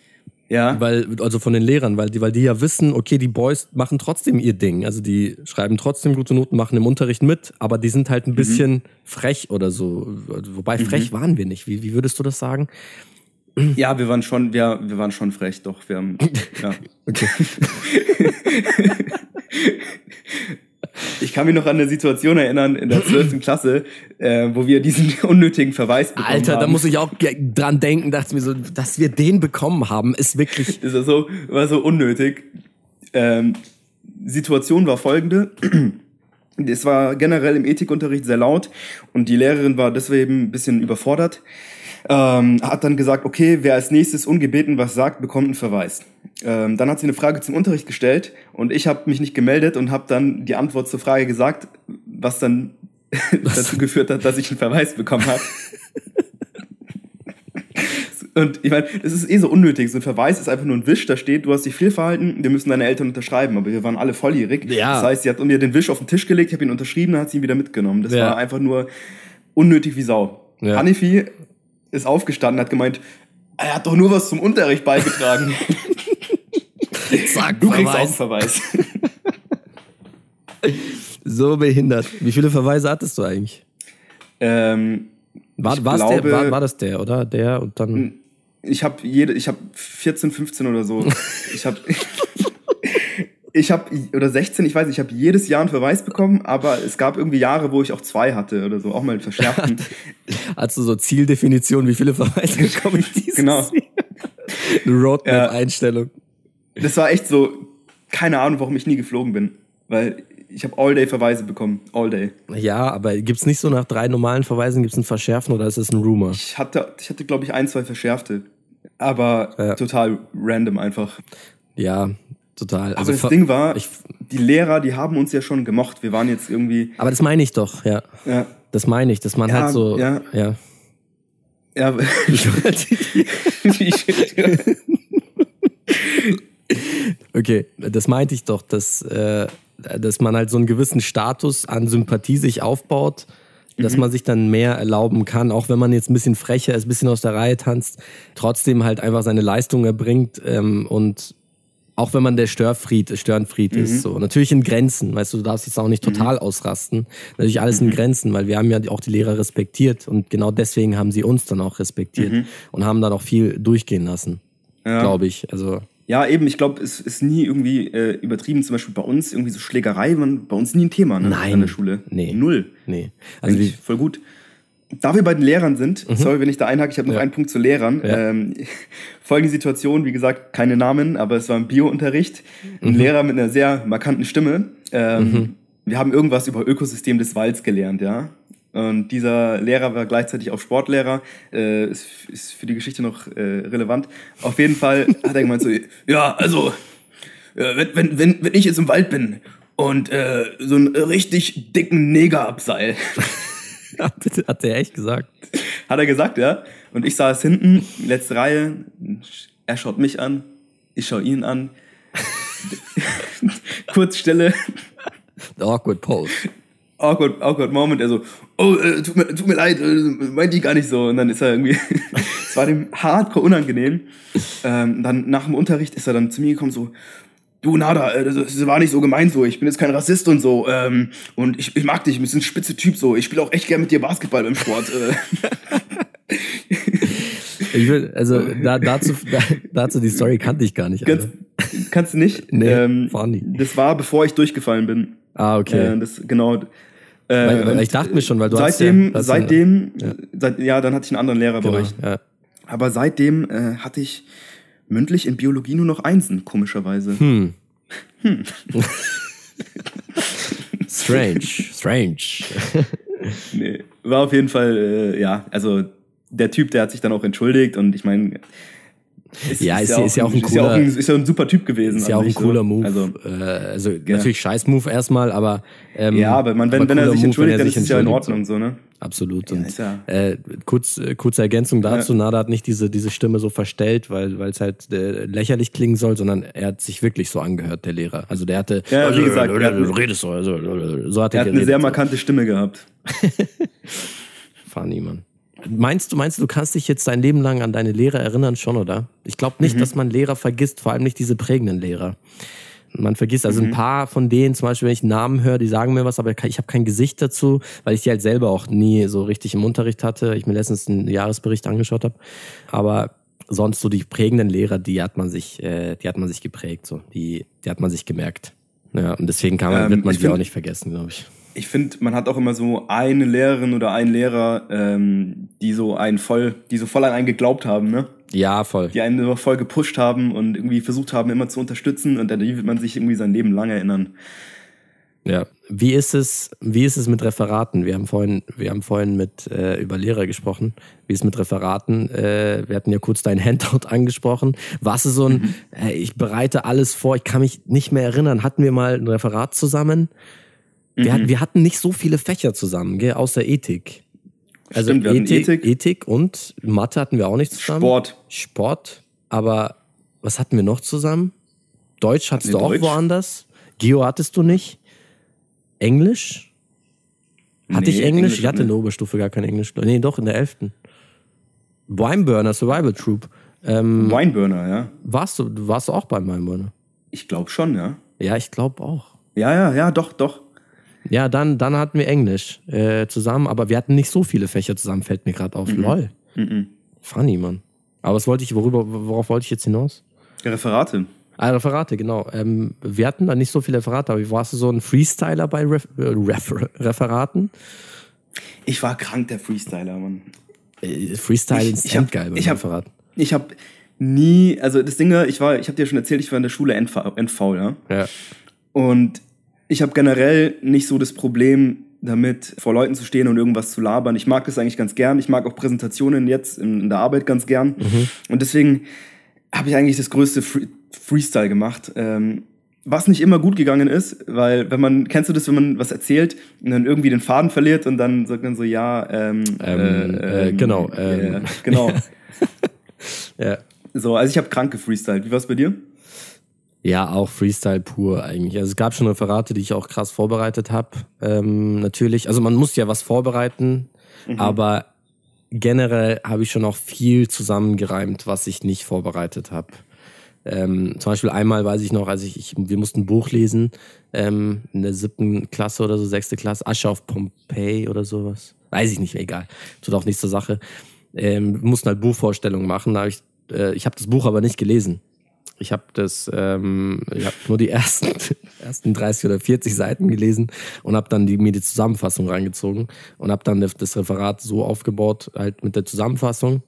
Ja. Weil, also von den Lehrern, weil die, weil die ja wissen, okay, die Boys machen trotzdem ihr Ding. Also die schreiben trotzdem gute Noten, machen im Unterricht mit, aber die sind halt ein mhm. bisschen mhm. frech oder so. Wobei frech mhm. waren wir nicht. Wie, wie würdest du das sagen? Ja, wir waren schon, wir, wir waren schon frech, doch. Wir haben, ja. okay. Ich kann mich noch an eine Situation erinnern in der 12. Klasse, äh, wo wir diesen unnötigen Verweis bekommen Alter, haben. da muss ich auch dran denken, dachte mir so, dass wir den bekommen haben, ist wirklich. ist so, war so unnötig. Ähm, Situation war folgende. es war generell im Ethikunterricht sehr laut und die Lehrerin war deswegen ein bisschen überfordert. Ähm, hat dann gesagt, okay, wer als nächstes ungebeten was sagt, bekommt einen Verweis. Ähm, dann hat sie eine Frage zum Unterricht gestellt und ich habe mich nicht gemeldet und habe dann die Antwort zur Frage gesagt, was dann was? dazu geführt hat, dass ich einen Verweis bekommen habe. Und ich meine, das ist eh so unnötig. So ein Verweis ist einfach nur ein Wisch, da steht, du hast dich viel verhalten, wir müssen deine Eltern unterschreiben. Aber wir waren alle volljährig. Ja. Das heißt, sie hat mir den Wisch auf den Tisch gelegt, ich habe ihn unterschrieben, dann hat sie ihn wieder mitgenommen. Das ja. war einfach nur unnötig wie Sau. Ja. Hanifi ist aufgestanden, hat gemeint, er hat doch nur was zum Unterricht beigetragen. Sag, du kriegst auch einen Verweis. so behindert. Wie viele Verweise hattest du eigentlich? Ähm, war, glaube, der, war, war das der, oder? Der und dann ich habe jede, ich habe 14, 15 oder so. ich habe ich habe oder 16, ich weiß, ich habe jedes Jahr einen Verweis bekommen, aber es gab irgendwie Jahre, wo ich auch zwei hatte oder so, auch mal verschärften. Hast du so Zieldefinition, wie viele Verweise bekomme ich dieses Genau. Eine Roadmap-Einstellung. Das war echt so, keine Ahnung, warum ich nie geflogen bin, weil ich habe All-Day-Verweise bekommen. All-Day. Ja, aber gibt es nicht so nach drei normalen Verweisen, gibt es ein Verschärfen oder ist es ein Rumor? Ich hatte, ich hatte glaube ich, ein, zwei Verschärfte. Aber ja. total random einfach. Ja, total. Aber also das Ding war, ich, die Lehrer, die haben uns ja schon gemocht. Wir waren jetzt irgendwie. Aber das meine ich doch, ja. Ja. Das meine ich, dass man ja, halt so. Ja. Ja. ja. okay, das meinte ich doch, dass. Äh, dass man halt so einen gewissen Status an Sympathie sich aufbaut, dass mhm. man sich dann mehr erlauben kann, auch wenn man jetzt ein bisschen frecher ist, ein bisschen aus der Reihe tanzt, trotzdem halt einfach seine Leistung erbringt ähm, und auch wenn man der Störfried, Störenfried mhm. ist, so. Natürlich in Grenzen, weißt du, du darfst jetzt auch nicht total mhm. ausrasten. Natürlich alles in mhm. Grenzen, weil wir haben ja auch die Lehrer respektiert und genau deswegen haben sie uns dann auch respektiert mhm. und haben dann auch viel durchgehen lassen, ja. glaube ich. Also ja, eben, ich glaube, es ist nie irgendwie äh, übertrieben. Zum Beispiel bei uns irgendwie so Schlägerei, man, bei uns nie ein Thema ne? Nein. an der Schule. Nee. Null. Nee. Also wie, voll gut. Da wir bei den Lehrern sind, mhm. sorry, wenn ich da einhake, ich habe noch ja. einen Punkt zu Lehrern. Ja. Ähm, folgende Situation, wie gesagt, keine Namen, aber es war ein Biounterricht. Ein mhm. Lehrer mit einer sehr markanten Stimme. Ähm, mhm. Wir haben irgendwas über Ökosystem des Walds gelernt, ja. Und dieser Lehrer war gleichzeitig auch Sportlehrer, äh, ist, ist für die Geschichte noch äh, relevant. Auf jeden Fall hat er gemeint so, ja, also, äh, wenn, wenn, wenn, wenn ich jetzt im Wald bin und äh, so einen richtig dicken Neger abseil. hat der echt gesagt? Hat er gesagt, ja. Und ich saß hinten, letzte Reihe, er schaut mich an, ich schaue ihn an. Kurz Stille. The awkward pose awkward, awkward Moment. Er so, oh, äh, tut, mir, tut mir leid, äh, meinte ich gar nicht so. Und dann ist er irgendwie, es war dem hardcore unangenehm. Ähm, dann nach dem Unterricht ist er dann zu mir gekommen so, du Nada, äh, das, war nicht so gemeint so, ich bin jetzt kein Rassist und so. Ähm, und ich, ich mag dich, du bist ein spitze Typ so. Ich spiele auch echt gern mit dir Basketball beim Sport. Äh. ich will, also da, dazu, da, dazu die Story kannte ich gar nicht. Ganz, kannst du nicht? Nee, ähm, nie. Das war, bevor ich durchgefallen bin. Ah, okay. Äh, das, genau. Äh, weil, weil ich dachte mir schon, weil du seitdem, hast ja, seitdem, ja. Seit, ja, dann hatte ich einen anderen Lehrer genau, bei euch. Ja. Aber seitdem äh, hatte ich mündlich in Biologie nur noch Einsen, komischerweise. Hm. Hm. strange, strange. nee, war auf jeden Fall, äh, ja, also der Typ, der hat sich dann auch entschuldigt und ich meine, ist, ja, ist, ist, ja, ist ja auch ein cooler, ist ja, auch ein, ist ja ein super Typ gewesen. Ist ja auch ein cooler so. Move. Also, äh, also ja. natürlich scheiß Move erstmal, aber ähm, ja, aber man, wenn, aber wenn er sich entschuldigt, Move, dann ist es ja in Ordnung so, ne? Absolut. Und äh, kurz, äh, kurze Ergänzung dazu: Nada hat nicht diese diese Stimme so verstellt, weil weil es halt äh, lächerlich klingen soll, sondern er hat sich wirklich so angehört, der Lehrer. Also der hatte, ja, wie gesagt, du redest so, also, so hat er, er hat eine sehr markante Stimme gehabt. Funny, Mann. Meinst du, meinst du, du kannst dich jetzt dein Leben lang an deine Lehrer erinnern schon, oder? Ich glaube nicht, mhm. dass man Lehrer vergisst, vor allem nicht diese prägenden Lehrer. Man vergisst also mhm. ein paar von denen, zum Beispiel, wenn ich Namen höre, die sagen mir was, aber ich habe kein Gesicht dazu, weil ich die halt selber auch nie so richtig im Unterricht hatte. Ich mir letztens einen Jahresbericht angeschaut habe. Aber sonst so die prägenden Lehrer, die hat man sich, äh, die hat man sich geprägt, so die, die hat man sich gemerkt. Ja, und deswegen kann man, ähm, wird man die auch nicht vergessen, glaube ich ich finde, man hat auch immer so eine Lehrerin oder einen Lehrer, ähm, die so einen voll, die so voll an einen geglaubt haben, ne? Ja, voll. Die einen so voll gepusht haben und irgendwie versucht haben, immer zu unterstützen und an die wird man sich irgendwie sein Leben lang erinnern. Ja. Wie ist es, wie ist es mit Referaten? Wir haben vorhin, wir haben vorhin mit äh, über Lehrer gesprochen. Wie ist es mit Referaten? Äh, wir hatten ja kurz dein Handout angesprochen. Warst du so ein, mhm. äh, ich bereite alles vor, ich kann mich nicht mehr erinnern. Hatten wir mal ein Referat zusammen? Mhm. Wir, hatten, wir hatten nicht so viele Fächer zusammen, gell, außer Ethik. Also Stimmt, Ethik, Ethik. Ethik und Mathe hatten wir auch nicht zusammen. Sport. Sport. Aber was hatten wir noch zusammen? Deutsch hattest du auch Deutsch? woanders. Geo hattest du nicht. Englisch? Hatte nee, ich Englisch? Englisch? Ich hatte in der Oberstufe gar kein Englisch. Nee, doch, in der 11. Wineburner, Survival Troop. Ähm, Wineburner, ja. Warst du, warst du auch beim Wineburner? Ich glaube schon, ja. Ja, ich glaube auch. Ja, ja, ja, doch, doch. Ja, dann, dann hatten wir Englisch äh, zusammen, aber wir hatten nicht so viele Fächer zusammen, fällt mir gerade auf. Mhm. Lol. Mhm. Funny, Mann. Aber was wollte ich, worüber, worauf wollte ich jetzt hinaus? Referate. Ah, Referate, genau. Ähm, wir hatten da nicht so viele Referate, aber warst du so ein Freestyler bei Ref äh, Refer Referaten? Ich war krank, der Freestyler, Mann. Äh, Freestyle ist ich hab, geil beim ich hab, Referat. Ich habe nie, also das Ding, ich war, ich habe dir schon erzählt, ich war in der Schule NV, NV ja. Ja. Und ich habe generell nicht so das Problem damit, vor Leuten zu stehen und irgendwas zu labern. Ich mag das eigentlich ganz gern. Ich mag auch Präsentationen jetzt in, in der Arbeit ganz gern. Mhm. Und deswegen habe ich eigentlich das größte Free Freestyle gemacht. Ähm, was nicht immer gut gegangen ist, weil wenn man, kennst du das, wenn man was erzählt und dann irgendwie den Faden verliert und dann sagt man so, ja, ähm, ähm, äh, ähm, genau, äh, genau. ja. So, also ich habe krank gefreestylt. Wie war es bei dir? Ja, auch Freestyle pur eigentlich. Also es gab schon Referate, die ich auch krass vorbereitet habe. Ähm, natürlich, also man muss ja was vorbereiten, mhm. aber generell habe ich schon auch viel zusammengereimt, was ich nicht vorbereitet habe. Ähm, zum Beispiel einmal weiß ich noch, als ich, ich wir mussten ein Buch lesen, ähm, in der siebten Klasse oder so, sechste Klasse, Asche auf Pompeii oder sowas. Weiß ich nicht, egal. Tut auch nichts zur Sache. Ähm, wir mussten halt Buchvorstellungen machen. Da hab ich äh, ich habe das Buch aber nicht gelesen. Ich habe das, ähm, ich habe nur die ersten, ersten 30 oder 40 Seiten gelesen und habe dann die, mir die Zusammenfassung reingezogen und habe dann das Referat so aufgebaut, halt mit der Zusammenfassung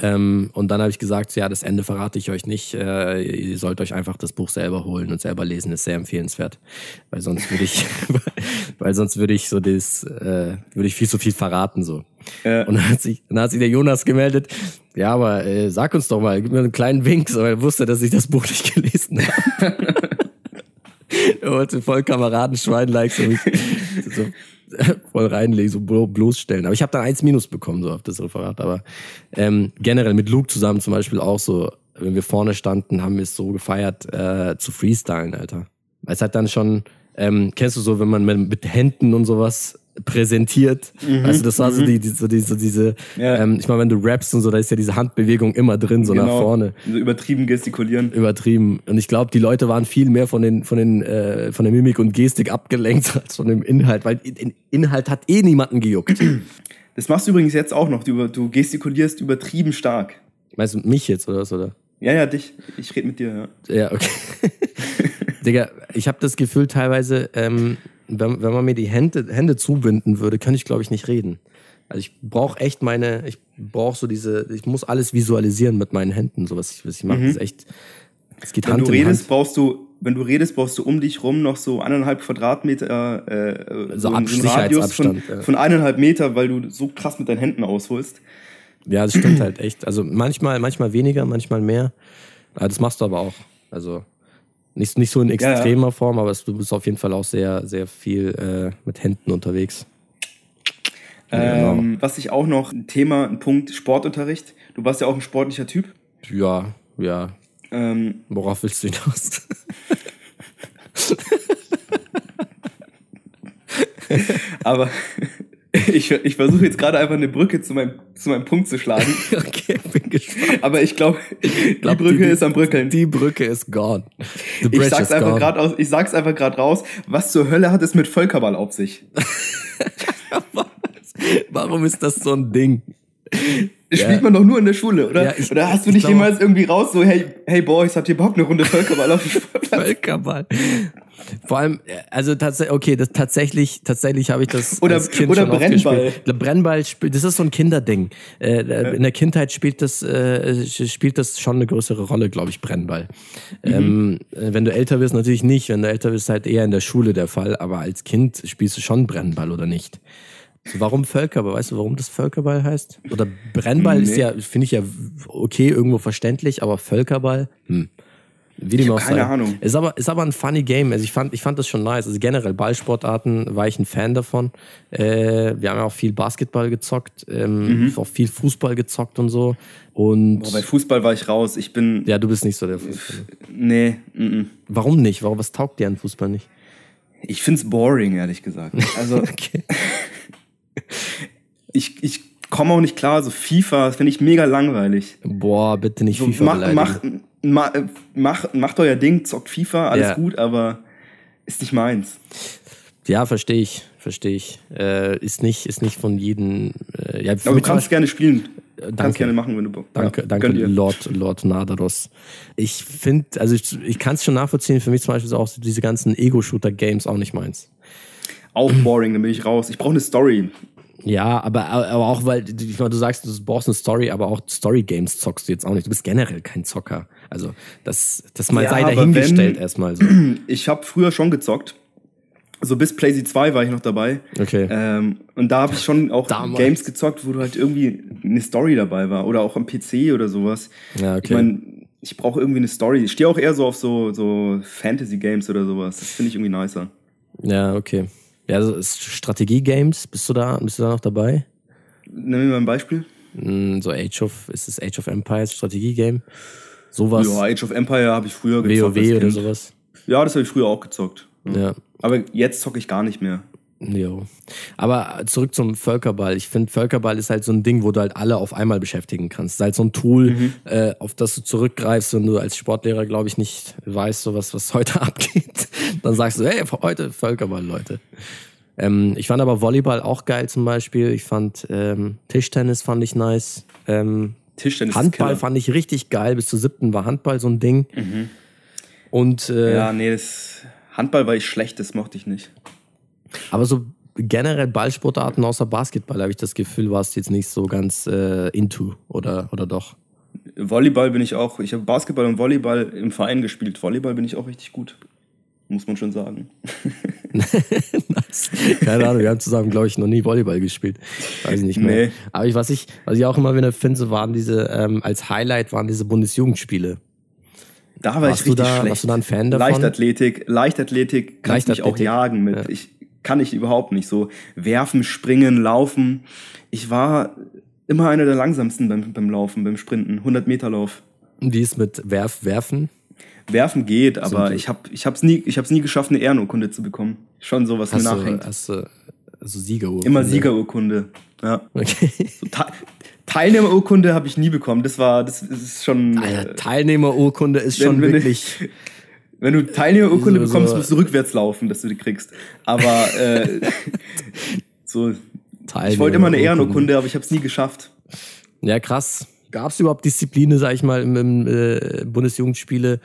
ähm, und dann habe ich gesagt, ja, das Ende verrate ich euch nicht. Äh, ihr sollt euch einfach das Buch selber holen und selber lesen, ist sehr empfehlenswert. Weil sonst würde ich, weil sonst würde ich so das, äh, würde ich viel zu viel verraten so. Ja. Und dann hat sich, dann hat sich der Jonas gemeldet. Ja, aber äh, sag uns doch mal, gib mir einen kleinen Wink, aber er wusste, dass ich das Buch nicht gelesen habe. er wollte voll Kameradenschwein-like so, so voll reinlegen, so bloßstellen. Aber ich habe da eins Minus bekommen, so auf das Referat. Aber ähm, generell mit Luke zusammen zum Beispiel auch so, wenn wir vorne standen, haben wir es so gefeiert, äh, zu freestylen, Alter. Es hat dann schon, ähm, kennst du so, wenn man mit Händen und sowas präsentiert. Mhm, also das war so, mhm. die, die, so, die, so diese, ja. ähm, ich meine, wenn du rappst und so, da ist ja diese Handbewegung immer drin, so genau. nach vorne. So übertrieben gestikulieren. Übertrieben. Und ich glaube, die Leute waren viel mehr von den, von den, äh, von der Mimik und Gestik abgelenkt als von dem Inhalt, weil den Inhalt hat eh niemanden gejuckt. Das machst du übrigens jetzt auch noch. Du, du gestikulierst übertrieben stark. Meinst du mich jetzt oder was, oder? Ja, ja, dich. Ich rede mit dir, ja. Ja, okay. Digga, ich habe das Gefühl teilweise, ähm, wenn, wenn man mir die Hände, Hände zubinden würde, könnte ich, glaube ich, nicht reden. Also ich brauche echt meine, ich brauche so diese, ich muss alles visualisieren mit meinen Händen, so was ich, was ich mache. Mhm. ist echt, es geht wenn Hand du redest, Hand. brauchst du, wenn du redest, brauchst du um dich rum noch so eineinhalb Quadratmeter, äh, so, so einen Radius von, ja. von eineinhalb Meter, weil du so krass mit deinen Händen ausholst. Ja, das stimmt halt echt. Also manchmal, manchmal weniger, manchmal mehr. Das machst du aber auch. Also nicht, nicht so in extremer ja. Form, aber du bist auf jeden Fall auch sehr, sehr viel äh, mit Händen unterwegs. Ähm, genau. Was ich auch noch, ein Thema, ein Punkt, Sportunterricht. Du warst ja auch ein sportlicher Typ. Ja, ja. Ähm, Worauf willst du hinaus? aber ich, ich versuche jetzt gerade einfach eine Brücke zu meinem, zu meinem Punkt zu schlagen. okay, bin gespannt. Aber ich glaube, glaub, die Brücke die, ist am Brückeln. Die Brücke ist gone. Ich sag's, einfach grad aus, ich sag's einfach gerade raus. Was zur Hölle hat es mit Völkerball auf sich? Warum ist das so ein Ding? Das spielt man doch nur in der Schule, oder? Ja, ich, oder hast du nicht jemals irgendwie raus, so, hey, hey Boys, habt ihr Bock, eine Runde Völkerball auf dem Sportplatz? Völkerball. Vor allem, also tatsächlich, okay, das, tatsächlich, tatsächlich habe ich das oder, als Kind oder schon Brennball. Brennball spielt, das ist so ein Kinderding. Äh, ja. In der Kindheit spielt das, äh, spielt das schon eine größere Rolle, glaube ich, Brennball. Mhm. Ähm, äh, wenn du älter wirst, natürlich nicht. Wenn du älter wirst, halt eher in der Schule der Fall. Aber als Kind spielst du schon Brennball oder nicht? Warum Völkerball? Weißt du, warum das Völkerball heißt? Oder Brennball nee. ist ja, finde ich ja okay, irgendwo verständlich, aber Völkerball, hm. Wie dem auch keine. Ahnung. Ist aber, ist aber ein funny Game. Also ich fand, ich fand das schon nice. Also generell Ballsportarten war ich ein Fan davon. Äh, wir haben ja auch viel Basketball gezockt, ähm, mhm. auch viel Fußball gezockt und so. Und Boah, bei Fußball war ich raus. Ich bin. Ja, du bist nicht so der Fußball. Nee. Mm -mm. Warum nicht? Warum, was taugt dir an Fußball nicht? Ich find's boring, ehrlich gesagt. Also. okay. ich, ich komme auch nicht klar. So FIFA, finde ich mega langweilig. Boah, bitte nicht so, FIFA mach, mach, ma, mach, macht euer Ding, zockt FIFA, alles ja. gut, aber ist nicht meins. Ja, verstehe ich, verstehe ich. Äh, ist, nicht, ist nicht von jedem. Äh, ja, aber du kannst gerne spielen. Äh, danke. Kannst gerne machen, wenn du Bock Danke, ja, danke Lord, Lord Nadaros. Ich finde, also ich, ich kann es schon nachvollziehen, für mich zum Beispiel auch diese ganzen Ego-Shooter-Games auch nicht meins. Auch boring, dann bin ich raus. Ich brauche eine Story. Ja, aber, aber auch, weil ich meine, du sagst, du brauchst eine Story, aber auch Story-Games zockst du jetzt auch nicht. Du bist generell kein Zocker. Also das, das mal ja, sei dahingestellt erstmal so. Ich habe früher schon gezockt. So bis PlayStation 2 war ich noch dabei. Okay. Ähm, und da habe ich schon auch Damals. Games gezockt, wo du halt irgendwie eine Story dabei war. Oder auch am PC oder sowas. Ja, okay. Ich meine, ich brauche irgendwie eine Story. Ich stehe auch eher so auf so, so Fantasy-Games oder sowas. Das finde ich irgendwie nicer. Ja, okay. Ja, also Strategie-Games, bist du da, bist du da noch dabei? Nimm mir mal ein Beispiel. Hm, so Age of, ist es Age of Empires, Strategie-Game? Sowas. Ja, Age of Empire habe ich früher gezockt. WoW oder sowas. Ja, das habe ich früher auch gezockt. Ja. ja. Aber jetzt zocke ich gar nicht mehr. Jo. Aber zurück zum Völkerball. Ich finde, Völkerball ist halt so ein Ding, wo du halt alle auf einmal beschäftigen kannst. Es ist halt so ein Tool, mhm. äh, auf das du zurückgreifst, wenn du als Sportlehrer, glaube ich, nicht weißt, so was, was heute abgeht. Dann sagst du, hey, heute Völkerball, Leute. Ähm, ich fand aber Volleyball auch geil zum Beispiel. Ich fand ähm, Tischtennis fand ich nice. Ähm, Tischtennis Handball fand ich richtig geil. Bis zur siebten war Handball so ein Ding. Mhm. Und äh, ja, nee, das Handball war ich schlecht, das mochte ich nicht. Aber so generell Ballsportarten außer Basketball, habe ich das Gefühl, warst du jetzt nicht so ganz äh, into oder, oder doch? Volleyball bin ich auch. Ich habe Basketball und Volleyball im Verein gespielt. Volleyball bin ich auch richtig gut. Muss man schon sagen. Keine Ahnung, wir haben zusammen, glaube ich, noch nie Volleyball gespielt. Weiß ich nicht mehr. Nee. Aber ich, was, ich, was ich auch immer wieder finde, so waren diese, ähm, als Highlight waren diese Bundesjugendspiele. Da war warst ich richtig da, schlecht. Warst du da ein Fan davon? Leichtathletik, Leichtathletik kann ich auch jagen mit. Ja. Ich kann ich überhaupt nicht. So werfen, springen, laufen. Ich war immer einer der langsamsten beim, beim Laufen, beim Sprinten. 100 Meter Lauf. Wie ist mit Werf, Werfen? Werfen geht, aber ich habe ich hab's nie ich hab's nie geschafft eine Ehrenurkunde zu bekommen. Schon so was mir nachhängt. hast du also Siegerurkunde? Immer Siegerurkunde. Ja. Okay. So, Teilnehmerurkunde habe ich nie bekommen. Das war das ist schon Alter, äh, Teilnehmerurkunde ist schon wenn, wirklich ich, wenn du Teilnehmerurkunde so, bekommst, musst du rückwärts laufen, dass du die kriegst. Aber äh, so ich wollte immer eine Ehrenurkunde, aber ich habe es nie geschafft. Ja, krass. Gab es überhaupt Disziplinen, sag ich mal, im, im äh, Bundesjugendspiele,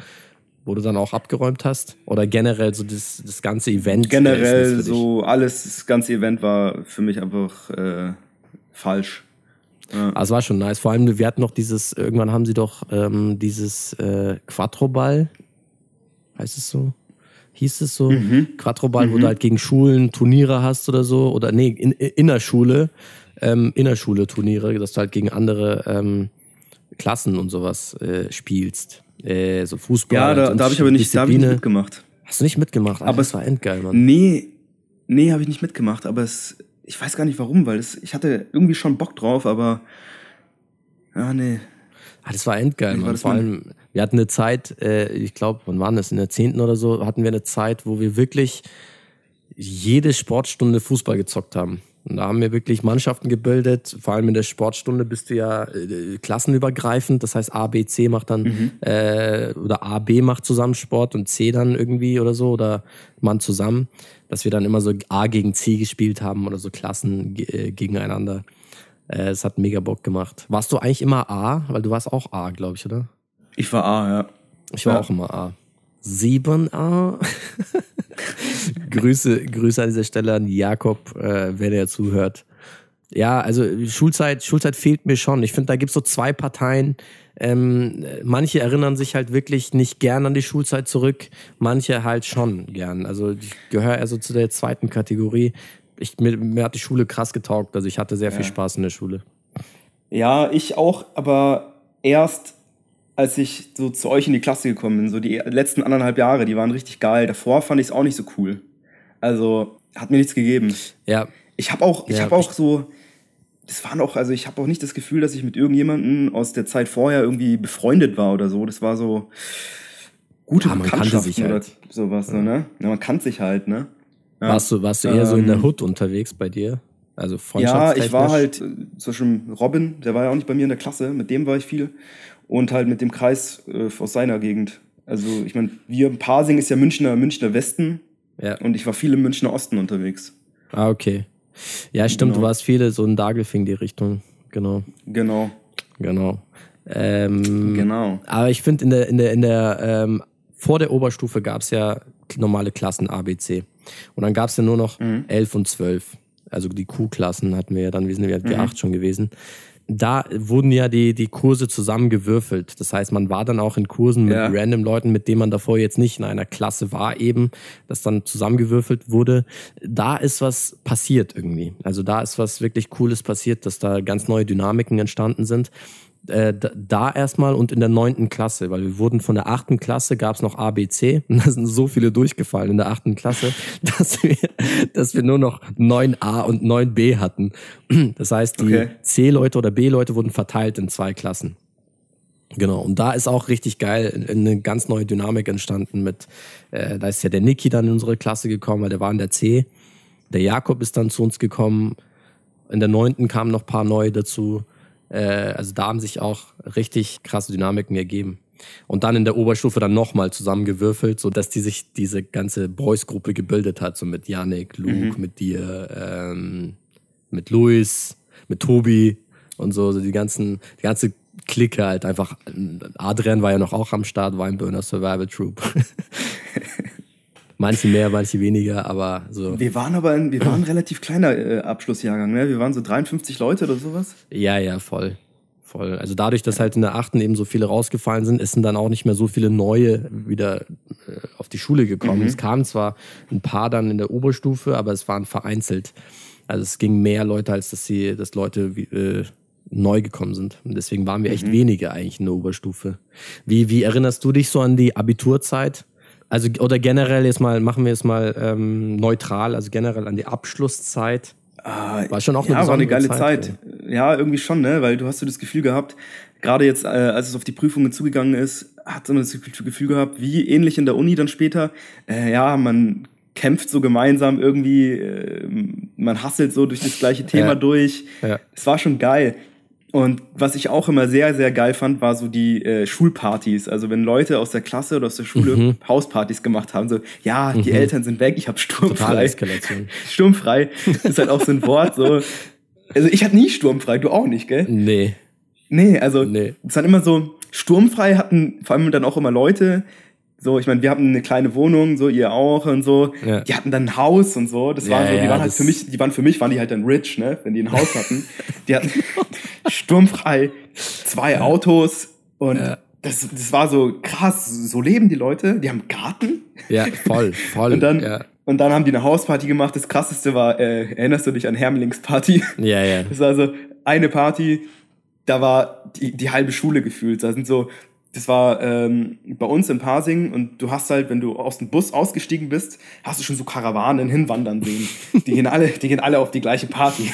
wo du dann auch abgeräumt hast? Oder generell so das, das ganze Event? Generell so alles, das ganze Event war für mich einfach äh, falsch. Ja. Also war schon nice. Vor allem, wir hatten noch dieses, irgendwann haben sie doch ähm, dieses äh, Quattroball, heißt es so? Hieß es so? Mhm. Quattroball, mhm. wo du halt gegen Schulen Turniere hast oder so. Oder nee, in, in der Schule, ähm, Innerschule-Turniere, dass du halt gegen andere ähm, Klassen und sowas äh, spielst äh, so Fußball. Ja, da, da habe ich aber nicht, da hab ich nicht mitgemacht. Hast du nicht mitgemacht? aber es war endgeil, Mann. Nee, nee, habe ich nicht mitgemacht, aber es, ich weiß gar nicht warum, weil es, ich hatte irgendwie schon Bock drauf, aber ja, nee. Ah, das war endgeil, Mann. Vor allem, wir hatten eine Zeit, äh, ich glaube, wann waren das? In der zehnten oder so, hatten wir eine Zeit, wo wir wirklich jede Sportstunde Fußball gezockt haben. Und da haben wir wirklich Mannschaften gebildet. Vor allem in der Sportstunde bist du ja äh, klassenübergreifend. Das heißt, A, B, C macht dann, mhm. äh, oder A, B macht zusammen Sport und C dann irgendwie oder so, oder Mann zusammen. Dass wir dann immer so A gegen C gespielt haben oder so Klassen äh, gegeneinander. Äh, es hat mega Bock gemacht. Warst du eigentlich immer A? Weil du warst auch A, glaube ich, oder? Ich war A, ja. Ich war Ja. auch immer A. 7a. Grüße, Grüße an dieser Stelle an Jakob, äh, wenn er zuhört. Ja, also Schulzeit, Schulzeit fehlt mir schon. Ich finde, da gibt's so zwei Parteien. Ähm, manche erinnern sich halt wirklich nicht gern an die Schulzeit zurück, manche halt schon gern. Also ich gehöre also zu der zweiten Kategorie. Ich, mir, mir hat die Schule krass getaugt, also ich hatte sehr viel Spaß in der Schule. Ja, ich auch, aber erst als ich so zu euch in die Klasse gekommen bin, so die letzten anderthalb Jahre, die waren richtig geil. Davor fand ich es auch nicht so cool. Also hat mir nichts gegeben. Ja, Ich habe auch, ich Ja, habe auch so, das waren auch, also ich habe auch nicht das Gefühl, dass ich mit irgendjemandem aus der Zeit vorher irgendwie befreundet war oder so. Das war so gute Ja, man kannte sich oder halt. sowas, so, ne? Ja, man kannte sich halt, ne? Ja. warst du, warst du eher so in der Ähm, Hood unterwegs bei dir? Also Ja, ich war halt, äh, zum Beispiel Robin, der war ja auch nicht bei mir in der Klasse, mit dem war ich viel. Und halt mit dem Kreis äh, aus seiner Gegend. Also, ich meine, wir, Parsing ist ja Münchner, Münchner Westen Ja. und ich war viel im Münchner Osten unterwegs. Ah, okay. Ja, stimmt, Genau. du warst viele so in Dagelfing die Richtung. Genau, Genau, genau. Ähm, genau. Aber ich finde, in der, in der, in der, ähm, vor der Oberstufe gab es ja normale Klassen A, B, C. Und dann gab es ja nur noch Mhm. 11 und 12. Also die Q-Klassen hatten wir ja dann, wir sind ja Mhm. G8 schon gewesen. Da wurden ja die, die Kurse zusammengewürfelt. Das heißt, man war dann auch in Kursen mit Ja. random Leuten, mit denen man davor jetzt nicht in einer Klasse war, eben, das dann zusammengewürfelt wurde. Da ist was passiert irgendwie. Also da ist was wirklich Cooles passiert, dass da ganz neue Dynamiken entstanden sind äh, da- erstmal und in der neunten Klasse, weil wir wurden von der achten Klasse gab es noch A, B, C und da sind so viele durchgefallen in der achten Klasse, dass wir, dass wir nur noch 9a und 9b hatten. Das heißt, die Okay. C-Leute oder B-Leute wurden verteilt in zwei Klassen. Genau, und da ist auch richtig geil eine ganz neue Dynamik entstanden mit, äh, da ist ja der Niki dann in unsere Klasse gekommen, weil der war in der C. Der Jakob ist dann zu uns gekommen. In der neunten kamen noch ein paar neue dazu. Äh, also da haben sich auch richtig krasse Dynamiken ergeben. Und dann in der Oberstufe dann nochmal zusammengewürfelt, so dass die sich diese ganze Boys-Gruppe gebildet hat, so mit Yannick, Luke, mit dir, ähm, mit Luis, mit Tobi und so, so die ganzen, die ganze Clique halt einfach. Adrian war ja noch auch am Start, Weinburner Survival Troop. manche mehr, manche weniger, aber so. Wir waren aber ein, wir waren ein relativ kleiner äh, Abschlussjahrgang, ne? Wir waren so 53 Leute oder sowas. Ja, ja, voll. Voll. Also dadurch, dass halt in der achten eben so viele rausgefallen sind, ist sind dann auch nicht mehr so viele neue wieder äh, auf die Schule gekommen. Es kamen zwar ein paar dann in der Oberstufe, aber es waren vereinzelt. Also es ging mehr Leute, als dass sie, dass Leute äh, neu gekommen sind. Und deswegen waren wir echt wenige eigentlich in der Oberstufe. Wie, wie erinnerst du dich so an die Abiturzeit? Also, oder generell jetzt mal, machen wir es mal ähm, neutral, also generell an die Abschlusszeit. War schon auch eine ja, war eine geile Zeit, Zeit. Ja, irgendwie schon, ne? Weil du hast so das Gefühl gehabt, gerade jetzt, äh, als es auf die Prüfungen zugegangen ist, hat man das Gefühl gehabt, wie ähnlich in der Uni dann später, äh, ja, man kämpft so gemeinsam irgendwie, äh, man hasselt so durch das gleiche Thema Ja. durch. Ja. Es war schon geil. Und was ich auch immer sehr, sehr geil fand, war so die äh, Schulpartys. Also wenn Leute aus der Klasse oder aus der Schule Mhm. Hauspartys gemacht haben, so, ja, die Eltern sind weg, ich habe sturmfrei. Sturmfrei ist halt auch so ein Wort. So. Also ich hatte nie sturmfrei, du auch nicht, gell? Nee. Nee, also Nee. es waren immer so, sturmfrei hatten vor allem dann auch immer Leute, so, ich meine, wir hatten eine kleine Wohnung, so ihr auch und so. Ja. Die hatten dann ein Haus und so. Das Ja, waren so, die ja, waren halt für mich, die waren für mich, waren die halt dann rich, ne, wenn die ein Haus hatten. Die hatten sturmfrei zwei Autos und das, das war so krass. So leben die Leute. Die haben einen Garten. Ja, voll, voll. Und dann, und dann haben die eine Hausparty gemacht. Das krasseste war, äh, erinnerst du dich an Hermlings Party? ja, ja. Das war also eine Party, da war die, die halbe Schule gefühlt. Da sind so, das war ähm, bei uns in Parsing und du hast halt, wenn du aus dem Bus ausgestiegen bist, hast du schon so Karawanen hinwandern sehen. Die gehen alle, die gehen alle auf die gleiche Party.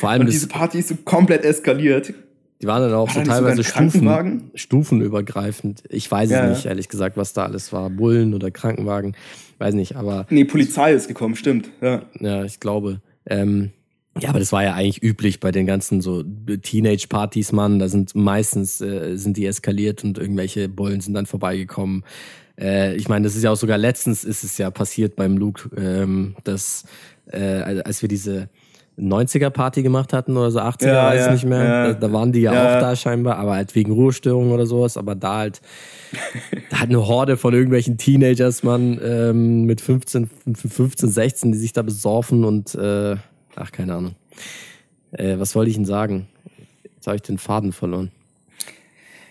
Vor allem, Und diese Party ist so komplett eskaliert. die waren dann auch War so teilweise Stufen, stufenübergreifend. Ich weiß Ja, es nicht, ehrlich gesagt, was da alles war. Bullen oder Krankenwagen. Weiß nicht, aber Nee, Polizei ist gekommen, stimmt. Ja. ja, ich glaube. Ähm, ja, aber das war ja eigentlich üblich bei den ganzen so Teenage-Partys, Mann. Da sind meistens äh, sind die eskaliert und irgendwelche Bullen sind dann vorbeigekommen. Äh, ich meine, das ist ja auch sogar letztens ist es ja passiert beim Luke, ähm, dass äh, als wir diese 90er-Party gemacht hatten oder so 80er, Ja, weiß ja, nicht mehr. ja. Da, da waren die ja, Ja. auch da scheinbar, aber halt wegen Ruhestörungen oder sowas. Aber da halt, da hat eine Horde von irgendwelchen Teenagers, Mann, ähm, mit 15, 15, 16, die sich da besorfen und, äh, ach, keine Ahnung. Äh, was wollte ich denn sagen? Jetzt habe ich den Faden verloren.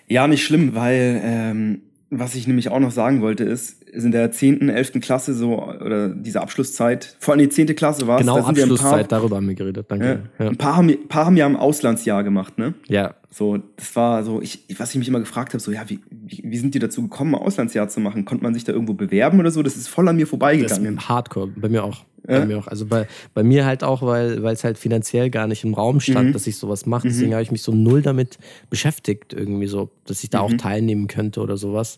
Ja, nicht schlimm, weil ähm, was ich nämlich auch noch sagen wollte ist, ist in der 10., 11. Klasse so, oder diese Abschlusszeit, vor allem die 10. Klasse war es, Genau, Abschlusszeit, paar, darüber haben wir geredet, danke. Ja, ein paar, haben, paar haben ja ein Auslandsjahr gemacht, ne? ja. So, das war so, ich, was ich mich immer gefragt habe, so, ja, wie, wie, sind die dazu gekommen, ein Auslandsjahr zu machen? Konnte man sich da irgendwo bewerben oder so? Das ist voll an mir Das vorbeigegangen. ist Hardcore, bei mir auch. Ja? Bei mir auch. Also bei, bei mir halt auch, weil es halt finanziell gar nicht im Raum stand, Mhm. dass ich sowas mache. Deswegen habe ich mich so null damit beschäftigt, irgendwie so, dass ich da Mhm. auch teilnehmen könnte oder sowas.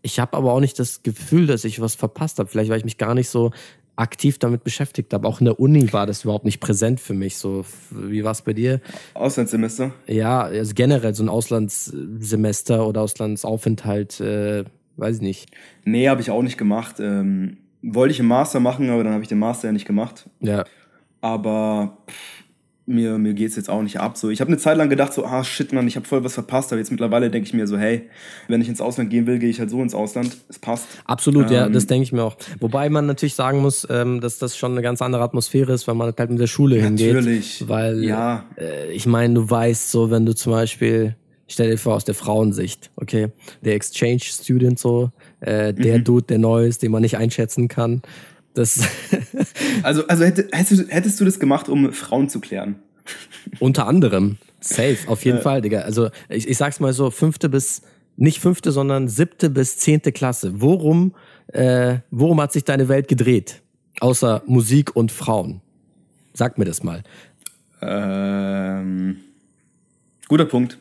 Ich habe aber auch nicht das Gefühl, dass ich was verpasst habe. Vielleicht, weil ich mich gar nicht so aktiv damit beschäftigt habe. Auch in der Uni war das überhaupt nicht präsent für mich. So, wie war es bei dir? Auslandssemester. Ja, also generell so ein Auslandssemester oder Auslandsaufenthalt, äh, weiß ich nicht. Nee, habe ich auch nicht gemacht. Ähm, wollte ich im Master machen, aber dann habe ich den Master ja nicht gemacht. Ja, Aber pff, mir, mir geht's jetzt auch nicht ab. So, ich habe eine Zeit lang gedacht, so, ah shit, Mann, ich habe voll was verpasst. Aber jetzt mittlerweile denke ich mir so, hey, wenn ich ins Ausland gehen will, gehe ich halt so ins Ausland. Es passt. Absolut, ja, Ähm, das denke ich mir auch. Wobei man natürlich sagen muss, ähm, dass das schon eine ganz andere Atmosphäre ist, wenn man halt mit der Schule hingeht. Natürlich. Weil, Ja. äh, ich meine, du weißt so, wenn du zum Beispiel, stell dir vor, aus der Frauensicht, okay, der Exchange Student so, äh, Mhm. der Dude, der neu ist, den man nicht einschätzen kann, das Also, also hätte, hättest, du, hättest du das gemacht, um Frauen zu klären? unter anderem safe, auf jeden Fall, Digga. Also ich, ich sag's mal so, fünfte bis, nicht fünfte, sondern siebte bis zehnte Klasse. Worum, äh, worum hat sich deine Welt gedreht? Außer Musik und Frauen. Sag mir das mal. Ähm, guter Punkt.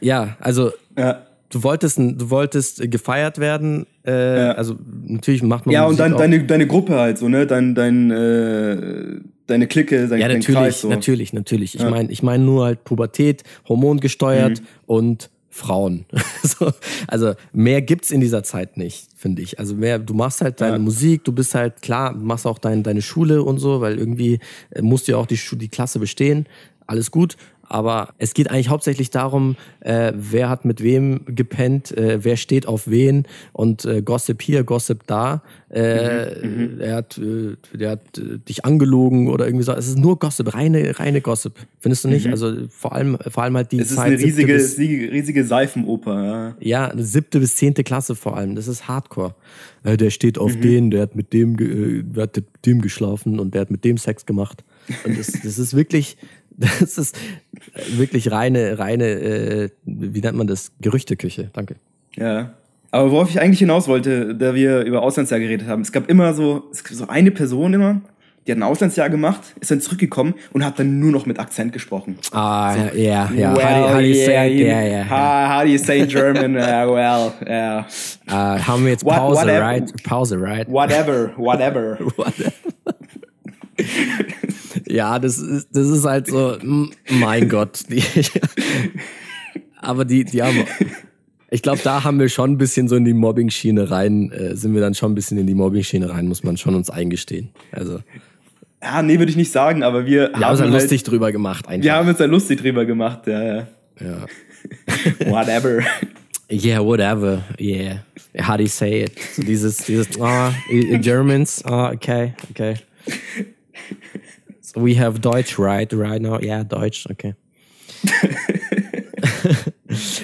Ja, also Ja. Du wolltest, du wolltest äh, gefeiert werden. Äh, Ja. Also natürlich macht man Ja, und Musik dann auch. deine, deine Gruppe halt so, ne? Dein, dein, äh, deine Clique, dein, Ja, dein natürlich, Kreis. So. natürlich, natürlich. Ich Ja. meine, ich meine nur halt Pubertät, hormongesteuert Mhm. und Frauen. so, also mehr gibt's in dieser Zeit nicht, finde ich. Also mehr, du machst halt deine Ja. Musik, du bist halt klar, machst auch dein, deine Schule und so, weil irgendwie äh, musst du ja auch die, die Klasse bestehen. Alles gut. Aber es geht eigentlich hauptsächlich darum, äh, wer hat mit wem gepennt, äh, wer steht auf wen und äh, Gossip hier, Gossip da. Äh, Mhm, Er hat, äh, der hat äh, dich angelogen oder irgendwie so. Es ist nur Gossip, reine, reine Gossip. Findest du nicht? Also vor allem, vor allem halt die Mhm. Es ist Zeit. eine riesige, bis, riesige, Seifenoper. Ja. ja, eine siebte bis zehnte Klasse vor allem. Das ist Hardcore. Äh, der steht Mhm. auf den, der hat mit dem, äh, der hat mit dem geschlafen und der hat mit dem Sex gemacht. Und das, das ist wirklich, das ist wirklich reine, reine, äh, wie nennt man das? Gerüchteküche. Danke. ja. Aber worauf ich eigentlich hinaus wollte, da wir über Auslandsjahr geredet haben, es gab immer so, es gab so eine Person immer, die hat ein Auslandsjahr gemacht, ist dann zurückgekommen und hat dann nur noch mit Akzent gesprochen. Ah, ja, ja. Well, how, do, how do you yeah, say? Yeah, yeah. How, how do you say German? uh, well, yeah. Äh, haben wir jetzt What- Pause, whatever. right? Pause, right? Whatever, whatever. Ja, das ist, das ist halt so, mein Gott. Aber die, die haben, ich glaube, da haben wir schon ein bisschen so in die Mobbing-Schiene rein, äh, sind wir dann schon ein bisschen in die Mobbing-Schiene rein, muss man schon uns eingestehen. Also, Ja, nee, würde ich nicht sagen, aber wir wir haben uns halt lustig drüber gemacht einfach. wir haben uns da lustig drüber gemacht, ja, ja. ja. Whatever. Yeah, whatever. Yeah. How do you say it? So dieses, dieses, ah, in Germans, ah, okay, okay. So we have Deutsch, right, right now? Yeah, Deutsch, okay.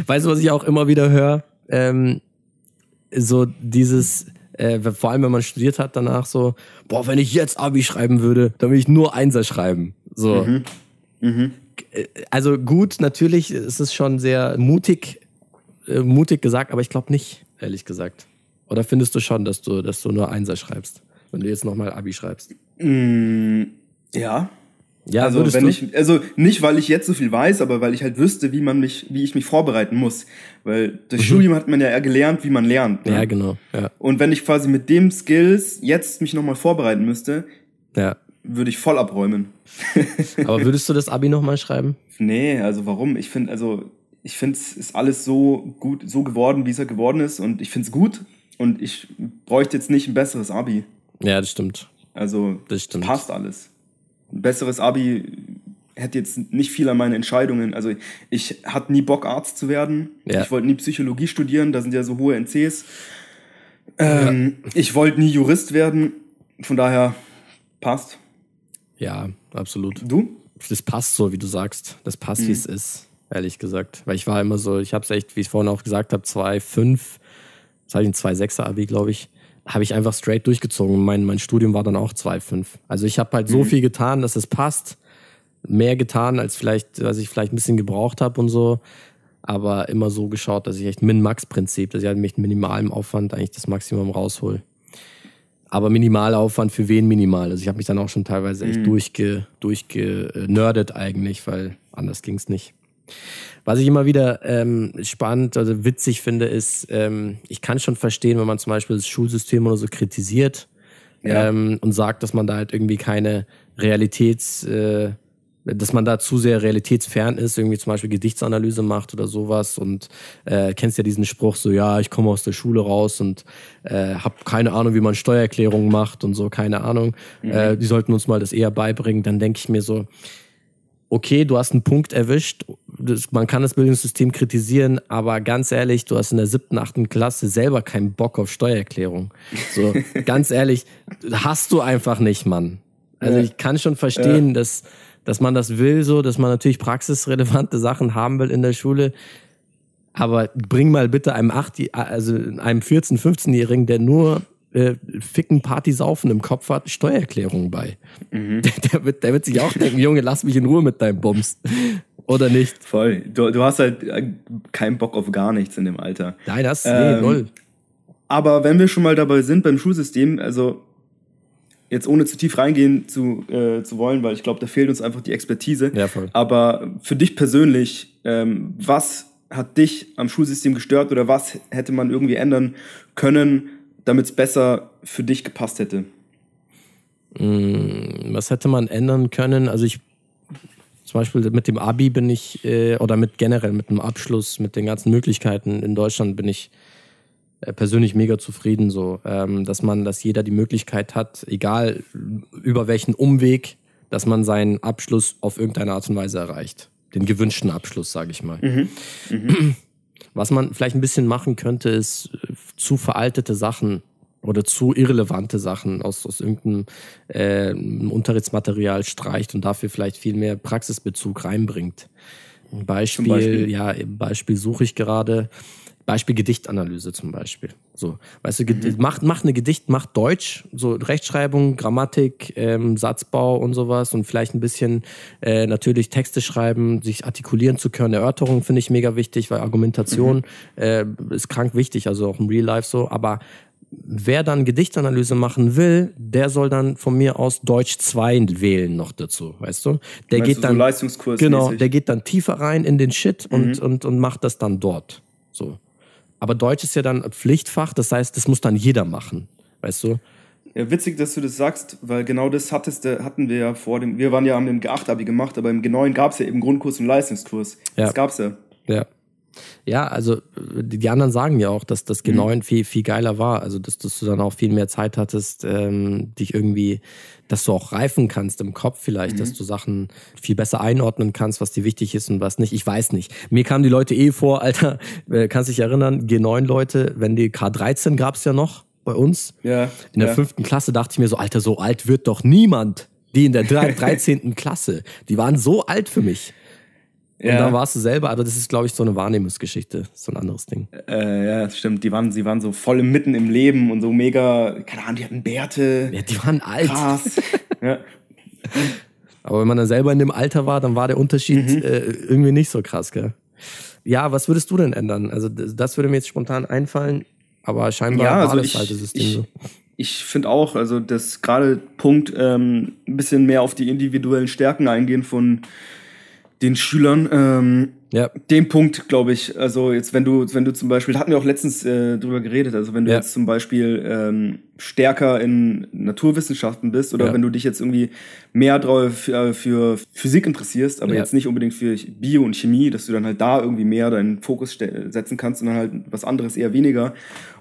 weißt du, was ich auch immer wieder höre? Ähm, so dieses, äh, vor allem wenn man studiert hat danach so, boah, wenn ich jetzt Abi schreiben würde, dann will ich nur Einser schreiben. So. Äh, Also gut, natürlich ist es schon sehr mutig, äh, mutig gesagt, aber ich glaube nicht, ehrlich gesagt. Oder findest du schon, dass du, dass du nur Einser schreibst, wenn du jetzt nochmal Abi schreibst? Ja. Ja, Also, wenn ich, also nicht, weil ich jetzt so viel weiß, aber weil ich halt wüsste, wie man mich, wie ich mich vorbereiten muss. Weil durch Studium hat man ja gelernt, wie man lernt. Ne? Mhm. ja, genau. Ja, Und wenn ich quasi mit dem Skills jetzt mich nochmal vorbereiten müsste, ja. würde ich voll abräumen. Aber würdest du das Abi nochmal schreiben? Nee, also warum? Ich finde, also, ich finde, es ist alles so gut, so geworden, wie es halt geworden ist. Und ich finde es gut. Und ich bräuchte jetzt nicht ein besseres Abi. Ja, das stimmt. Also, Das stimmt. passt alles. Ein besseres Abi hätte jetzt nicht viel an meine Entscheidungen. Also ich hatte nie Bock, Arzt zu werden. Ja. Ich wollte nie Psychologie studieren, da sind ja so hohe NCs. Ähm, ja. Ich wollte nie Jurist werden. Von daher passt. Ja, absolut. Du? Das passt so, wie du sagst. Das passt, mhm. wie es ist, ehrlich gesagt. Weil ich war immer so, ich habe es echt, wie ich vorhin auch gesagt habe, 2,5, das hatte ich ein 2,6er Abi, glaube ich habe ich einfach straight durchgezogen. Mein, mein Studium war dann auch 2,5. Also ich habe halt so mhm. viel getan, dass es passt mehr getan, als vielleicht, was ich vielleicht ein bisschen gebraucht habe und so. Aber immer so geschaut, dass ich echt Min-Max-Prinzip, dass ich halt mit minimalem Aufwand eigentlich das Maximum raushol. Aber Minimalaufwand für wen minimal? Also ich habe mich dann auch schon teilweise echt mhm. durchge, durchgenördet eigentlich, weil anders ging es nicht. Was ich immer wieder ähm, spannend oder also witzig finde, ist, ähm, ich kann schon verstehen, wenn man zum Beispiel das Schulsystem oder so kritisiert ja. ähm, und sagt, dass man da halt irgendwie keine Realitäts, äh, dass man da zu sehr realitätsfern ist, irgendwie zum Beispiel Gedichtsanalyse macht oder sowas und äh, kennst ja diesen Spruch so, ja, ich komme aus der Schule raus und äh, habe keine Ahnung, wie man Steuererklärungen macht und so, keine Ahnung. Mhm. Äh, die sollten uns mal das eher beibringen. Dann denke ich mir so, okay, du hast einen Punkt erwischt, das, man kann das Bildungssystem kritisieren, aber ganz ehrlich, du hast in der siebten, achten Klasse selber keinen Bock auf Steuererklärung. So, ganz ehrlich, hast du einfach nicht, Mann. Also ich kann schon verstehen, ja. dass dass man das will, so, dass man natürlich praxisrelevante Sachen haben will in der Schule. Aber bring mal bitte einem 8, also einem 14-, 15-Jährigen, der nur äh, Ficken, Party, Saufen im Kopf hat, Steuererklärungen bei. Mhm. Der, der, wird, der wird sich auch denken, Junge, lass mich in Ruhe mit deinem Bums. Oder nicht? Voll. Du, du hast halt äh, keinen Bock auf gar nichts in dem Alter. Nein, das, ähm, nee, null. Aber wenn wir schon mal dabei sind beim Schulsystem, also jetzt ohne zu tief reingehen zu, äh, zu wollen, weil ich glaube, da fehlt uns einfach die Expertise. Ja, voll. Aber für dich persönlich, ähm, was hat dich am Schulsystem gestört oder was hätte man irgendwie ändern können, damit es besser für dich gepasst hätte? Mm, was hätte man ändern können? Also ich zum Beispiel mit dem Abi bin ich, äh, oder mit generell mit dem Abschluss, mit den ganzen Möglichkeiten in Deutschland bin ich äh, persönlich mega zufrieden, so, ähm, dass man, dass jeder die Möglichkeit hat, egal über welchen Umweg, dass man seinen Abschluss auf irgendeine Art und Weise erreicht. Den gewünschten Abschluss, sage ich mal. Mhm. Mhm. Was man vielleicht ein bisschen machen könnte, ist äh, zu veraltete Sachen oder zu irrelevante Sachen aus, aus irgendeinem äh, Unterrichtsmaterial streicht und dafür vielleicht viel mehr Praxisbezug reinbringt. Beispiel, Beispiel, ja, Beispiel suche ich gerade. Beispiel Gedichtanalyse zum Beispiel. So, weißt du, mhm. macht, macht eine Gedicht, macht Deutsch, so Rechtschreibung, Grammatik, ähm, Satzbau und sowas und vielleicht ein bisschen äh, natürlich Texte schreiben, sich artikulieren zu können. Erörterung finde ich mega wichtig, weil Argumentation mhm. äh, ist krank wichtig, also auch im Real Life so. Aber wer dann Gedichtanalyse machen will, der soll dann von mir aus Deutsch 2 wählen noch dazu, weißt du? Der geht dann so Leistungskurs genau, der geht dann tiefer rein in den Shit mhm. und, und, und macht das dann dort. So. Aber Deutsch ist ja dann Pflichtfach, das heißt, das muss dann jeder machen, weißt du? Ja, witzig, dass du das sagst, weil genau das hattest, hatten wir ja vor dem, wir waren ja am dem G8-Abi gemacht, aber im G9 gab es ja eben Grundkurs und Leistungskurs. Ja. Das gab's ja. Ja. Ja, also die anderen sagen ja auch, dass das G9 mhm. viel, viel geiler war. Also, dass, dass, du dann auch viel mehr Zeit hattest, ähm, dich irgendwie, dass du auch reifen kannst im Kopf vielleicht, mhm. dass du Sachen viel besser einordnen kannst, was dir wichtig ist und was nicht. Ich weiß nicht. Mir kamen die Leute eh vor, Alter, äh, kannst dich erinnern, G9-Leute, wenn die K13 gab es ja noch bei uns. Ja. In der ja. fünften Klasse dachte ich mir so, Alter, so alt wird doch niemand. Die in der 13. Klasse, die waren so alt für mich. Und ja. dann warst du selber, aber das ist, glaube ich, so eine Wahrnehmungsgeschichte, so ein anderes Ding. Äh, ja, das stimmt. Die waren, sie waren so voll mitten im Leben und so mega, keine Ahnung, die hatten Bärte. Ja, die waren alt. Krass. ja. Aber wenn man dann selber in dem Alter war, dann war der Unterschied mhm. äh, irgendwie nicht so krass, gell? Ja, was würdest du denn ändern? Also das würde mir jetzt spontan einfallen, aber scheinbar ja, also war das alte System so. Ich finde auch, also das gerade Punkt ähm, ein bisschen mehr auf die individuellen Stärken eingehen von den Schülern. Ähm, ja. Den Punkt, glaube ich, also jetzt, wenn du, wenn du zum Beispiel, hatten wir auch letztens äh, drüber geredet, also wenn du ja. jetzt zum Beispiel ähm, stärker in Naturwissenschaften bist oder ja. wenn du dich jetzt irgendwie mehr drauf für, äh, für Physik interessierst, aber ja. jetzt nicht unbedingt für Bio und Chemie, dass du dann halt da irgendwie mehr deinen Fokus setzen kannst und dann halt was anderes eher weniger.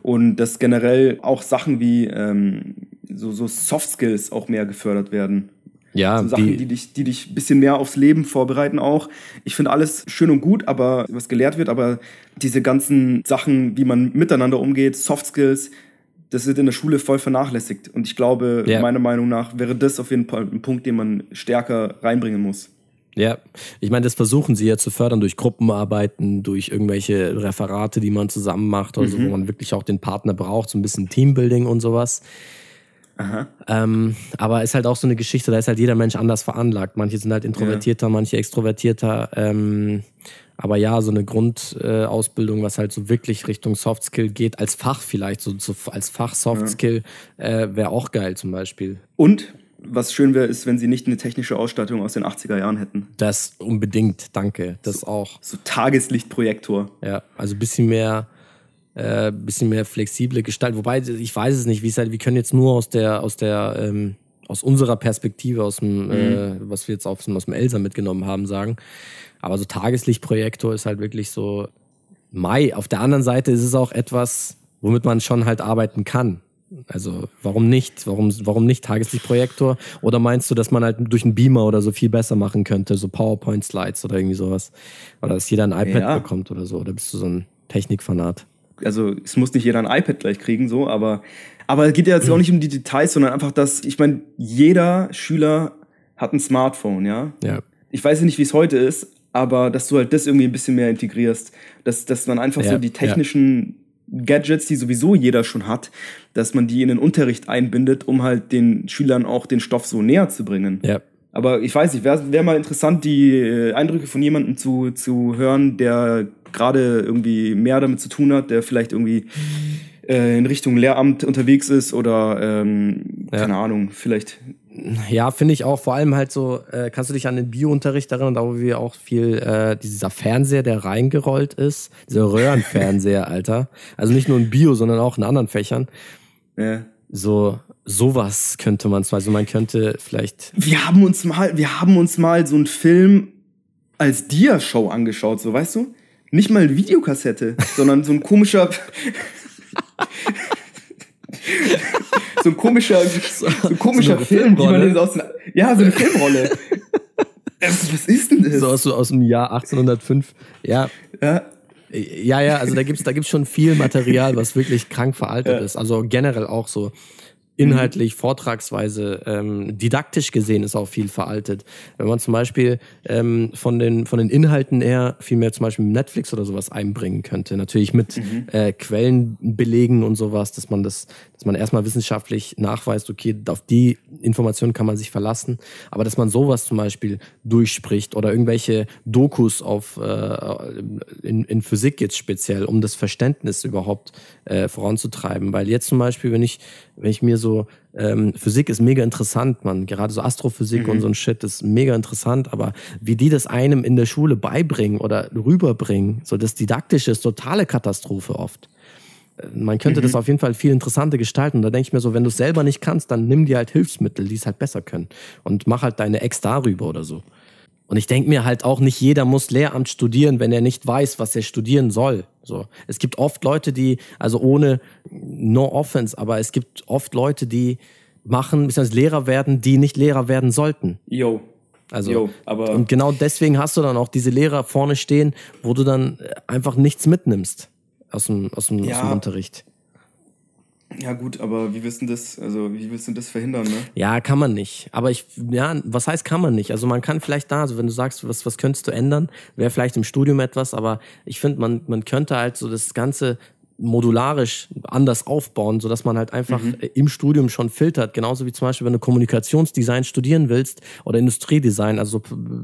Und dass generell auch Sachen wie ähm, so, so Soft Skills auch mehr gefördert werden. Ja, so Sachen, die, die dich, die dich ein bisschen mehr aufs Leben vorbereiten auch. Ich finde alles schön und gut, aber was gelehrt wird, aber diese ganzen Sachen, wie man miteinander umgeht, Soft Skills, das wird in der Schule voll vernachlässigt. Und ich glaube, Ja. meiner Meinung nach wäre das auf jeden Fall ein Punkt, den man stärker reinbringen muss. Ja, ich meine, das versuchen sie ja zu fördern durch Gruppenarbeiten, durch irgendwelche Referate, die man zusammen macht, oder so, wo man wirklich auch den Partner braucht, so ein bisschen Teambuilding und sowas. Ähm, aber ist halt auch so eine Geschichte, da ist halt jeder Mensch anders veranlagt. Manche sind halt introvertierter, manche extrovertierter. Ähm, aber ja, so eine Grundausbildung, äh, was halt so wirklich Richtung Soft Skill geht, als Fach vielleicht, so, so als Fach Soft Skill, äh, wäre auch geil zum Beispiel. Und was schön wäre, ist, wenn sie nicht eine technische Ausstattung aus den 80er Jahren hätten. Das unbedingt, danke. Das auch. So Tageslichtprojektor. Ja, also ein bisschen mehr, äh, bisschen mehr flexible Gestalt. Wobei, ich weiß es nicht, wie es halt, wir können jetzt nur aus der, aus der, ähm, aus unserer Perspektive, aus dem, äh, was wir jetzt aus, dem- aus dem Elsa mitgenommen haben, sagen. Aber so Tageslichtprojektor ist halt wirklich so Mai. Auf der anderen Seite ist es auch etwas, womit man schon halt arbeiten kann. Also warum nicht? Warum, warum nicht Tageslichtprojektor? Oder meinst du, dass man halt durch einen Beamer oder so viel besser machen könnte, so PowerPoint-Slides oder irgendwie sowas? Oder dass jeder ein iPad Ja. bekommt oder so? Oder bist du so ein Technikfanat? Also es muss nicht jeder ein iPad gleich kriegen, so, aber, aber es geht ja jetzt auch nicht um die Details, sondern einfach, dass, ich meine, jeder Schüler hat ein Smartphone, ja. Ja. Ich weiß ja nicht, wie es heute ist, aber dass du halt das irgendwie ein bisschen mehr integrierst, dass, dass man einfach Ja, so die technischen Gadgets, die sowieso jeder schon hat, dass man die in den Unterricht einbindet, um halt den Schülern auch den Stoff so näher zu bringen. Ja. Aber ich weiß nicht, wäre wär mal interessant, die äh, Eindrücke von jemandem zu, zu hören, der gerade irgendwie mehr damit zu tun hat, der vielleicht irgendwie äh, in Richtung Lehramt unterwegs ist oder ähm, Ja. keine Ahnung, vielleicht. Ja, finde ich auch. Vor allem halt so, äh, kannst du dich an den Biounterricht erinnern, da wo wir auch viel, äh, dieser Fernseher, der reingerollt ist, dieser Röhrenfernseher, Alter. Also nicht nur in Bio, sondern auch in anderen Fächern. Äh, So, sowas könnte man zwar, also man könnte vielleicht, wir haben uns mal, wir haben uns mal so einen Film als Dia-Show angeschaut, so weißt du? Nicht mal eine Videokassette, sondern so ein komischer. so ein komischer, so ein komischer eine Film, wie man aus Ja, so eine Filmrolle. Äh, Was ist denn das? so aus, so aus dem Jahr 1805, ja, Ja, Ja, ja, also da gibt's da gibt's schon viel Material, was wirklich krank veraltet ist. Also generell auch so inhaltlich, vortragsweise, ähm, didaktisch gesehen ist auch viel veraltet. Wenn man zum Beispiel ähm, von, den, von den Inhalten her viel mehr zum Beispiel mit Netflix oder sowas einbringen könnte. Natürlich mit äh, Quellen belegen und sowas, dass man das, dass man erstmal wissenschaftlich nachweist, okay, auf die Informationen kann man sich verlassen, aber dass man sowas zum Beispiel durchspricht oder irgendwelche Dokus auf äh, in, in Physik jetzt speziell, um das Verständnis überhaupt äh, voranzutreiben. Weil jetzt zum Beispiel, wenn ich, wenn ich mir so, ähm, Physik ist mega interessant, man, gerade so Astrophysik und so ein Shit ist mega interessant, aber wie die das einem in der Schule beibringen oder rüberbringen, so das Didaktische ist totale Katastrophe oft. Äh, Man könnte das auf jeden Fall viel interessanter gestalten. Und da denke ich mir so, wenn du es selber nicht kannst, dann nimm dir halt Hilfsmittel, die es halt besser können. Und mach halt deine Ex darüber oder so. Und ich denke mir halt auch, nicht jeder muss Lehramt studieren, wenn er nicht weiß, was er studieren soll. So. Es gibt oft Leute, die, also ohne no offense, aber es gibt oft Leute, die machen, beziehungsweise Lehrer werden, die nicht Lehrer werden sollten. yo. Also, Jo, aber- und genau deswegen hast du dann auch diese Lehrer vorne stehen, wo du dann einfach nichts mitnimmst aus dem, aus dem, aus Ja. dem Unterricht. Ja, gut, aber wie willst du das, also wie willst du das verhindern, ne? Ja, kann man nicht. Aber ich, ja, was heißt kann man nicht? Also man kann vielleicht da, also wenn du sagst, was, was könntest du ändern, wäre vielleicht im Studium etwas, aber ich finde, man, man könnte halt so das Ganze modularisch anders aufbauen, sodass man halt einfach äh, im Studium schon filtert. Genauso wie zum Beispiel, wenn du Kommunikationsdesign studieren willst oder Industriedesign, also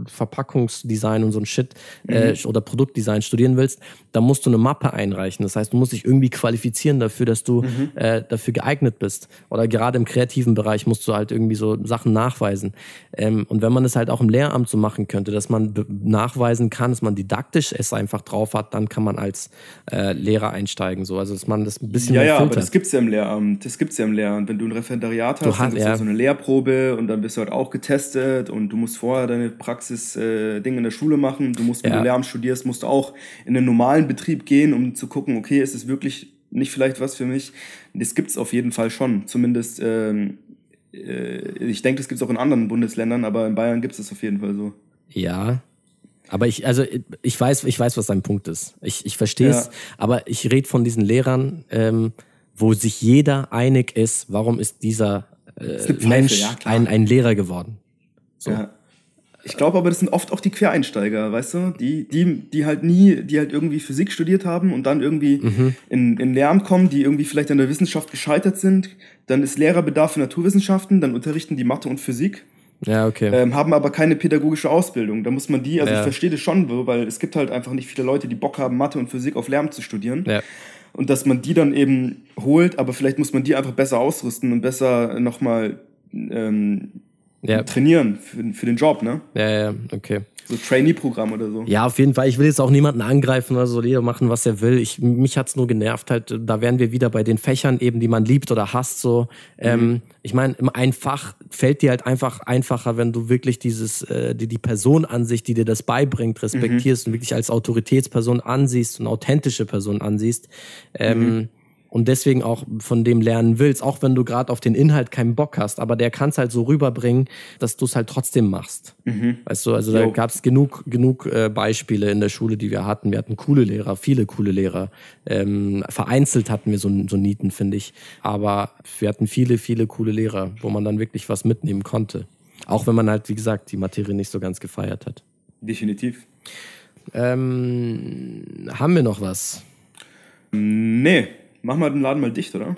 Verpackungsdesign und so ein Shit äh, oder Produktdesign studieren willst, dann musst du eine Mappe einreichen. Das heißt, du musst dich irgendwie qualifizieren dafür, dass du äh, dafür geeignet bist. Oder gerade im kreativen Bereich musst du halt irgendwie so Sachen nachweisen. Ähm, und wenn man es halt auch im Lehramt so machen könnte, dass man nachweisen kann, dass man didaktisch es einfach drauf hat, dann kann man als äh, Lehrer einsteigen. So. Also dass man das ein bisschen Ja, ja, aber filtert. das gibt's ja im Lehramt. Das gibt's ja im Lehramt. Wenn du ein Referendariat hast, Du dann hast- gibt's ja. ja. so eine Lehrprobe und dann bist du halt auch getestet und du musst vorher deine Praxis-Dinge äh, Dinge in der Schule machen. Du musst, wenn Ja. du Lehramt studierst, musst du auch in den normalen Betrieb gehen, um zu gucken, okay, ist es wirklich nicht vielleicht was für mich? Das gibt's auf jeden Fall schon. Zumindest ähm, äh, ich denke, das gibt es auch in anderen Bundesländern, aber in Bayern gibt es das auf jeden Fall so. Ja. Aber ich, also ich weiß, ich weiß, was dein Punkt ist. Ich, ich verstehe es, ja. aber ich rede von diesen Lehrern, ähm, wo sich jeder einig ist, warum ist dieser äh, Mensch ja, ein, ein Lehrer geworden. So. Ja. Ich glaube aber, das sind oft auch die Quereinsteiger, weißt du, die, die, die halt nie, die halt irgendwie Physik studiert haben und dann irgendwie mhm. in, in Lehramt kommen, die irgendwie vielleicht an der Wissenschaft gescheitert sind. Dann ist Lehrerbedarf für Naturwissenschaften, dann unterrichten die Mathe und Physik. Ja, okay. Ähm, haben aber keine pädagogische Ausbildung. Da muss man die, also ja. ich verstehe das schon weil es gibt halt einfach nicht viele Leute, die Bock haben, Mathe und Physik auf Lehramt zu studieren. Ja. Und dass man die dann eben holt, aber vielleicht muss man die einfach besser ausrüsten und besser nochmal ähm, ja. trainieren für, für den Job, ne? Ja, ja, okay. So Trainee-Programm oder so. Ja, auf jeden Fall. Ich will jetzt auch niemanden angreifen oder so, jeder machen, was er will. Ich, mich hat's nur genervt halt. Da wären wir wieder bei den Fächern eben, die man liebt oder hasst. So, ähm, mhm. ich meine, ein Fach fällt dir halt einfach einfacher, wenn du wirklich dieses, äh, die, die Person an sich, die dir das beibringt, respektierst mhm. und wirklich als Autoritätsperson ansiehst und authentische Person ansiehst. Ähm, mhm und deswegen auch von dem lernen willst, auch wenn du gerade auf den Inhalt keinen Bock hast, aber der kann es halt so rüberbringen, dass du es halt trotzdem machst. Mhm. Weißt du, also jo. da gab es genug, genug äh, Beispiele in der Schule, die wir hatten. Wir hatten coole Lehrer, viele coole Lehrer. Ähm, vereinzelt hatten wir so, so Nieten, finde ich. Aber wir hatten viele, viele coole Lehrer, wo man dann wirklich was mitnehmen konnte. Auch wenn man halt, wie gesagt, die Materie nicht so ganz gefeiert hat. Definitiv. Ähm, haben wir noch was? Nee, Machen wir den Laden mal dicht, oder?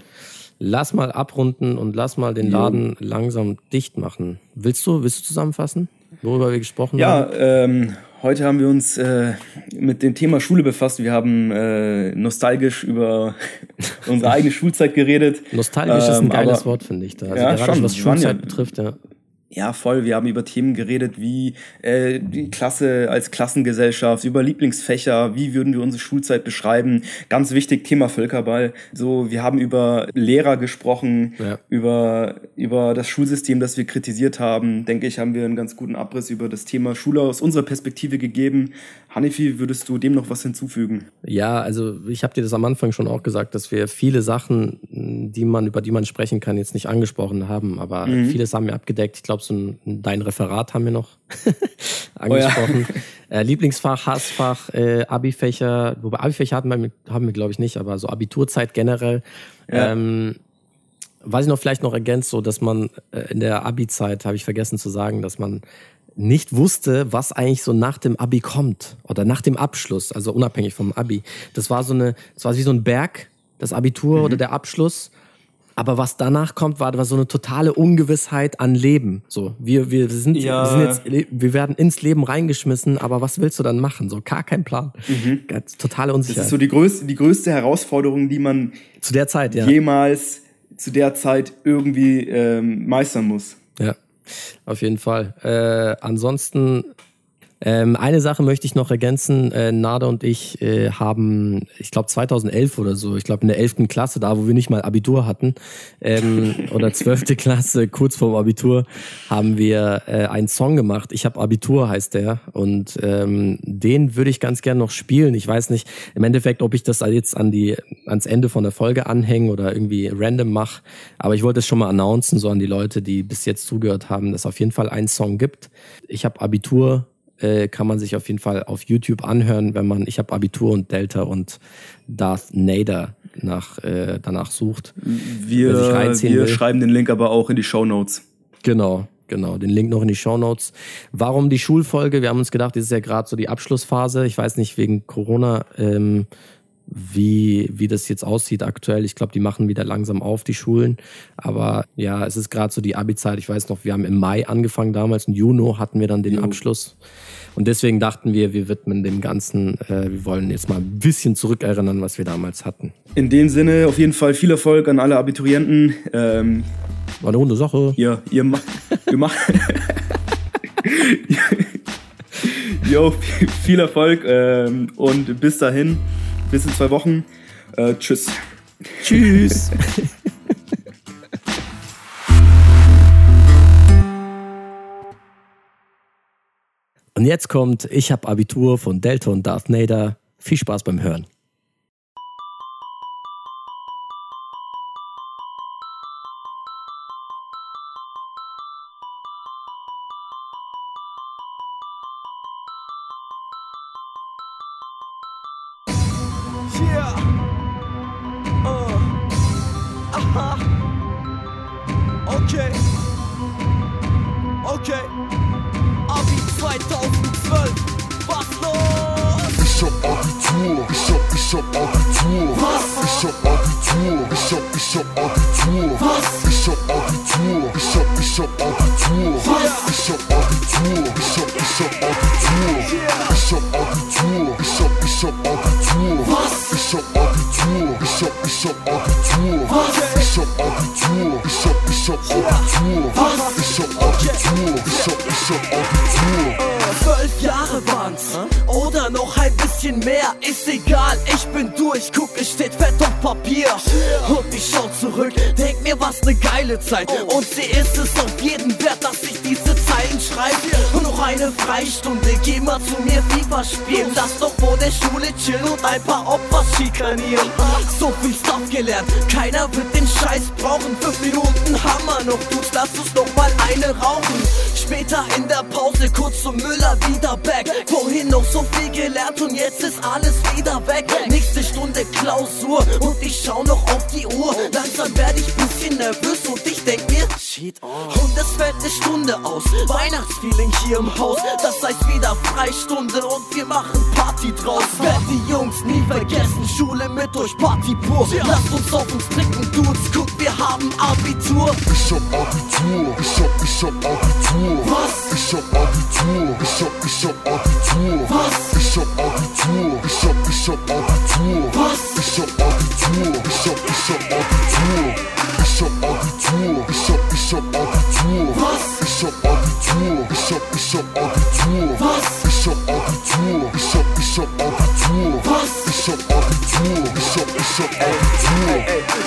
Lass mal abrunden und lass mal den Laden jo. langsam dicht machen. Willst du, willst du zusammenfassen, worüber wir gesprochen ja, haben? Ja, ähm, heute haben wir uns äh, mit dem Thema Schule befasst. Wir haben äh, nostalgisch über unsere eigene Schulzeit geredet. Nostalgisch ähm, ist ein ähm, geiles aber, Wort, finde ich. Da. Also ja, gerade schon, was Schulzeit ja, betrifft, ja. Ja, voll. Wir haben über Themen geredet wie äh, die Klasse als Klassengesellschaft, über Lieblingsfächer, wie würden wir unsere Schulzeit beschreiben. Ganz wichtig, Thema Völkerball. So, wir haben über Lehrer gesprochen, ja. über, über das Schulsystem, das wir kritisiert haben. Denke ich, haben wir einen ganz guten Abriss über das Thema Schule aus unserer Perspektive gegeben. Hanifi, würdest du dem noch was hinzufügen? Ja, also ich habe dir das am Anfang schon auch gesagt, dass wir viele Sachen, die man, über die man sprechen kann, jetzt nicht angesprochen haben, aber mhm. vieles haben wir abgedeckt. Ich glaube, glaube, so ein, dein Referat haben wir noch angesprochen. Oh ja. äh, Lieblingsfach, Hassfach, äh, Abi-Fächer, wobei Abi-Fächer hatten wir, haben wir, glaube ich, nicht, aber so Abiturzeit generell. Ja. Ähm, was ich noch vielleicht noch ergänzt, so dass man äh, in der Abi-Zeit, habe ich vergessen zu sagen, dass man nicht wusste, was eigentlich so nach dem Abi kommt oder nach dem Abschluss, also unabhängig vom Abi. Das war so eine, das war wie so ein Berg, das Abitur mhm. oder der Abschluss. Aber was danach kommt, war, war so eine totale Ungewissheit an Leben. So, wir, wir sind, ja. wir sind jetzt, wir werden ins Leben reingeschmissen, aber was willst du dann machen? So, gar kein Plan. Mhm. Totale Unsicherheit. Das ist so die größte, die größte Herausforderung, die man zu der Zeit, ja. jemals zu der Zeit irgendwie ähm, meistern muss. Ja, auf jeden Fall. Äh, ansonsten ähm, eine Sache möchte ich noch ergänzen. Äh, Nada und ich äh, haben, ich glaube 2011 oder so, ich glaube in der 11. Klasse, da wo wir nicht mal Abitur hatten, ähm, oder 12. Klasse, kurz vorm Abitur, haben wir äh, einen Song gemacht. Ich habe Abitur heißt der und ähm, den würde ich ganz gern noch spielen. Ich weiß nicht im Endeffekt, ob ich das jetzt an die ans Ende von der Folge anhänge oder irgendwie random mache, aber ich wollte es schon mal announcen, so an die Leute, die bis jetzt zugehört haben, dass es auf jeden Fall einen Song gibt. Ich habe Abitur äh, kann man sich auf jeden Fall auf YouTube anhören, wenn man, ich habe Abitur und Delta und Darth Nader nach, äh, danach sucht. Wir, wir schreiben den Link aber auch in die Show Notes. Genau, genau. Den Link noch in die Show Notes. Warum die Schulfolge? Wir haben uns gedacht, das ist ja gerade so die Abschlussphase. Ich weiß nicht, wegen Corona, ähm, wie, wie das jetzt aussieht aktuell. Ich glaube, die machen wieder langsam auf, die Schulen. Aber ja, es ist gerade so die Abi-Zeit. Ich weiß noch, wir haben im Mai angefangen damals. Im Juni hatten wir dann den jo. Abschluss. Und deswegen dachten wir, wir widmen dem Ganzen, äh, wir wollen jetzt mal ein bisschen zurückerinnern, was wir damals hatten. In dem Sinne auf jeden Fall viel Erfolg an alle Abiturienten. Ähm, War eine runde Sache. Ihr, ihr, macht. ihr macht. Jo, viel Erfolg ähm, und bis dahin, bis in zwei Wochen. Äh, tschüss. Tschüss. Und jetzt kommt Ich hab Abitur von Delta und Darth Nader. Viel Spaß beim Hören. Geile Zeit. Und sie ist es auf jeden wert, dass ich diese Zeilen schreibe. Und noch eine Freistunde, geh mal zu mir FIFA spielen. Lass doch vor der Schule chillen und ein paar Opfer schikanieren. So viel Stuff gelernt, keiner wird den Scheiß brauchen. Fünf Minuten Hammer noch, Dudes, lass uns doch mal eine rauchen. Später in der Pause kurz zum Müller wieder back. Vorhin noch so viel gelernt und jetzt ist alles wieder Klausur und ich schau noch auf die Uhr. Langsam werde ich bisschen nervös und ich denk mir, shit. Und es fällt eine Stunde aus. Weihnachtsfeeling hier im Haus. Das heißt wieder Freistunde und wir machen Party draus. Werd die Jungs nie vergessen, Schule mit euch Party pur. Lasst uns auf uns trinken, Dudes. Guck, wir haben Abitur. Ich hab Abitur, ich hab, ich hab Abitur. Was? Ich hab Abitur, ich hab, ich hab Abitur. Was? Ich hab Abitur, ich hab, ich hab Abitur. Was? Ich hab Abitur, ich hab, ich hab Abitur. Ich hab Abitur, ich hab, ich hab Abitur. Was? Ich hab Abitur, ich hab, ich hab Abitur. Was? Ich hab Abitur, ich hab, ich hab Abitur. Was? Ich hab Abitur, ich hab, ich hab Abitur.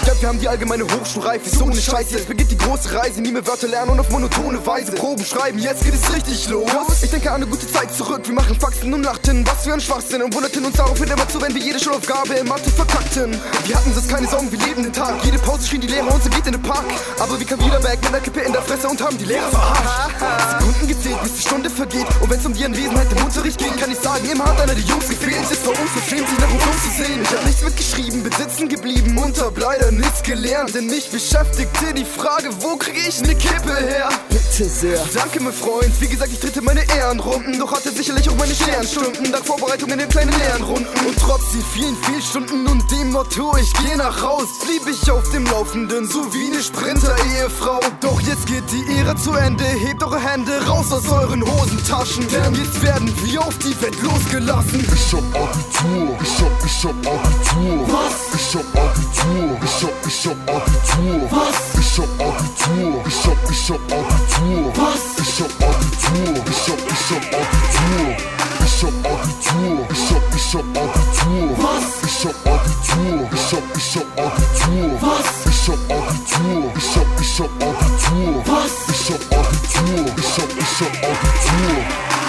Ja, wir haben die allgemeine Hochschulreife, so eine Scheiße. Jetzt beginnt die große Reise, nie mehr Wörter lernen und auf monotone Weise Proben schreiben, jetzt geht es richtig los. Ich denke an eine gute Zeit zurück, wir machen Faxen und lachten, was für ein Schwachsinn und wunderten uns daraufhin immer zu, wenn wir jede Schulaufgabe in Mathe verkackten. Wir hatten das keine Sorgen, wir leben den Tag. Jede Pause schien die Lehrer und sie geht in den Park. Aber wir kamen wieder back mit einer Kippe in der Fresse und haben die Lehrer verarscht. Sekunden gezählt, bis die Stunde vergeht. Und wenn's um die Anwesenheit im Unterricht geht, kann ich sagen, immer hat einer der Jungs gefehlt. Es ist vor uns verfilmt, sich nach uns umzusehen. Ich hab nichts mitgeschrieben, bin sitzen geblieben und hab leider nichts gelernt. Denn mich beschäftigte die Frage, wo krieg ich ne Kippe her? Bitte sehr. Danke, mein Freund. Wie gesagt, ich tritte meine Ehrenrunden. Doch hatte sicherlich auch meine Sternstunden. Dank Vorbereitungen in kleinen Lernrunden. Und trotz den vielen Fehlstunden und dem Motto, ich geh nach Haus, blieb ich auf dem Laufenden, so wie eine Sprinter-Ehefrau. Doch jetzt geht die Ehre zu Ende. Hebt eure Hände raus aus euren Hosentaschen. Denn jetzt werden wir auf die Welt losgelassen. Ich hab Abitur, ich hab, ich hab Abitur. Was? Ich hab Abitur, ich hab, ich hab Abitur. Was? Ich hab Abitur, ich hab, ich hab Abitur. Was? Ich hab Abitur, ich hab, ich hab Abitur. ich hab Abitur, ich hab, ich hab Abitur, was? Ich hab Abitur, ich hab, ich hab Abitur, was? Ich hab Abitur, ich hab, ich hab Abitur, was? Ich hab Abitur, ich hab, ich hab Abitur.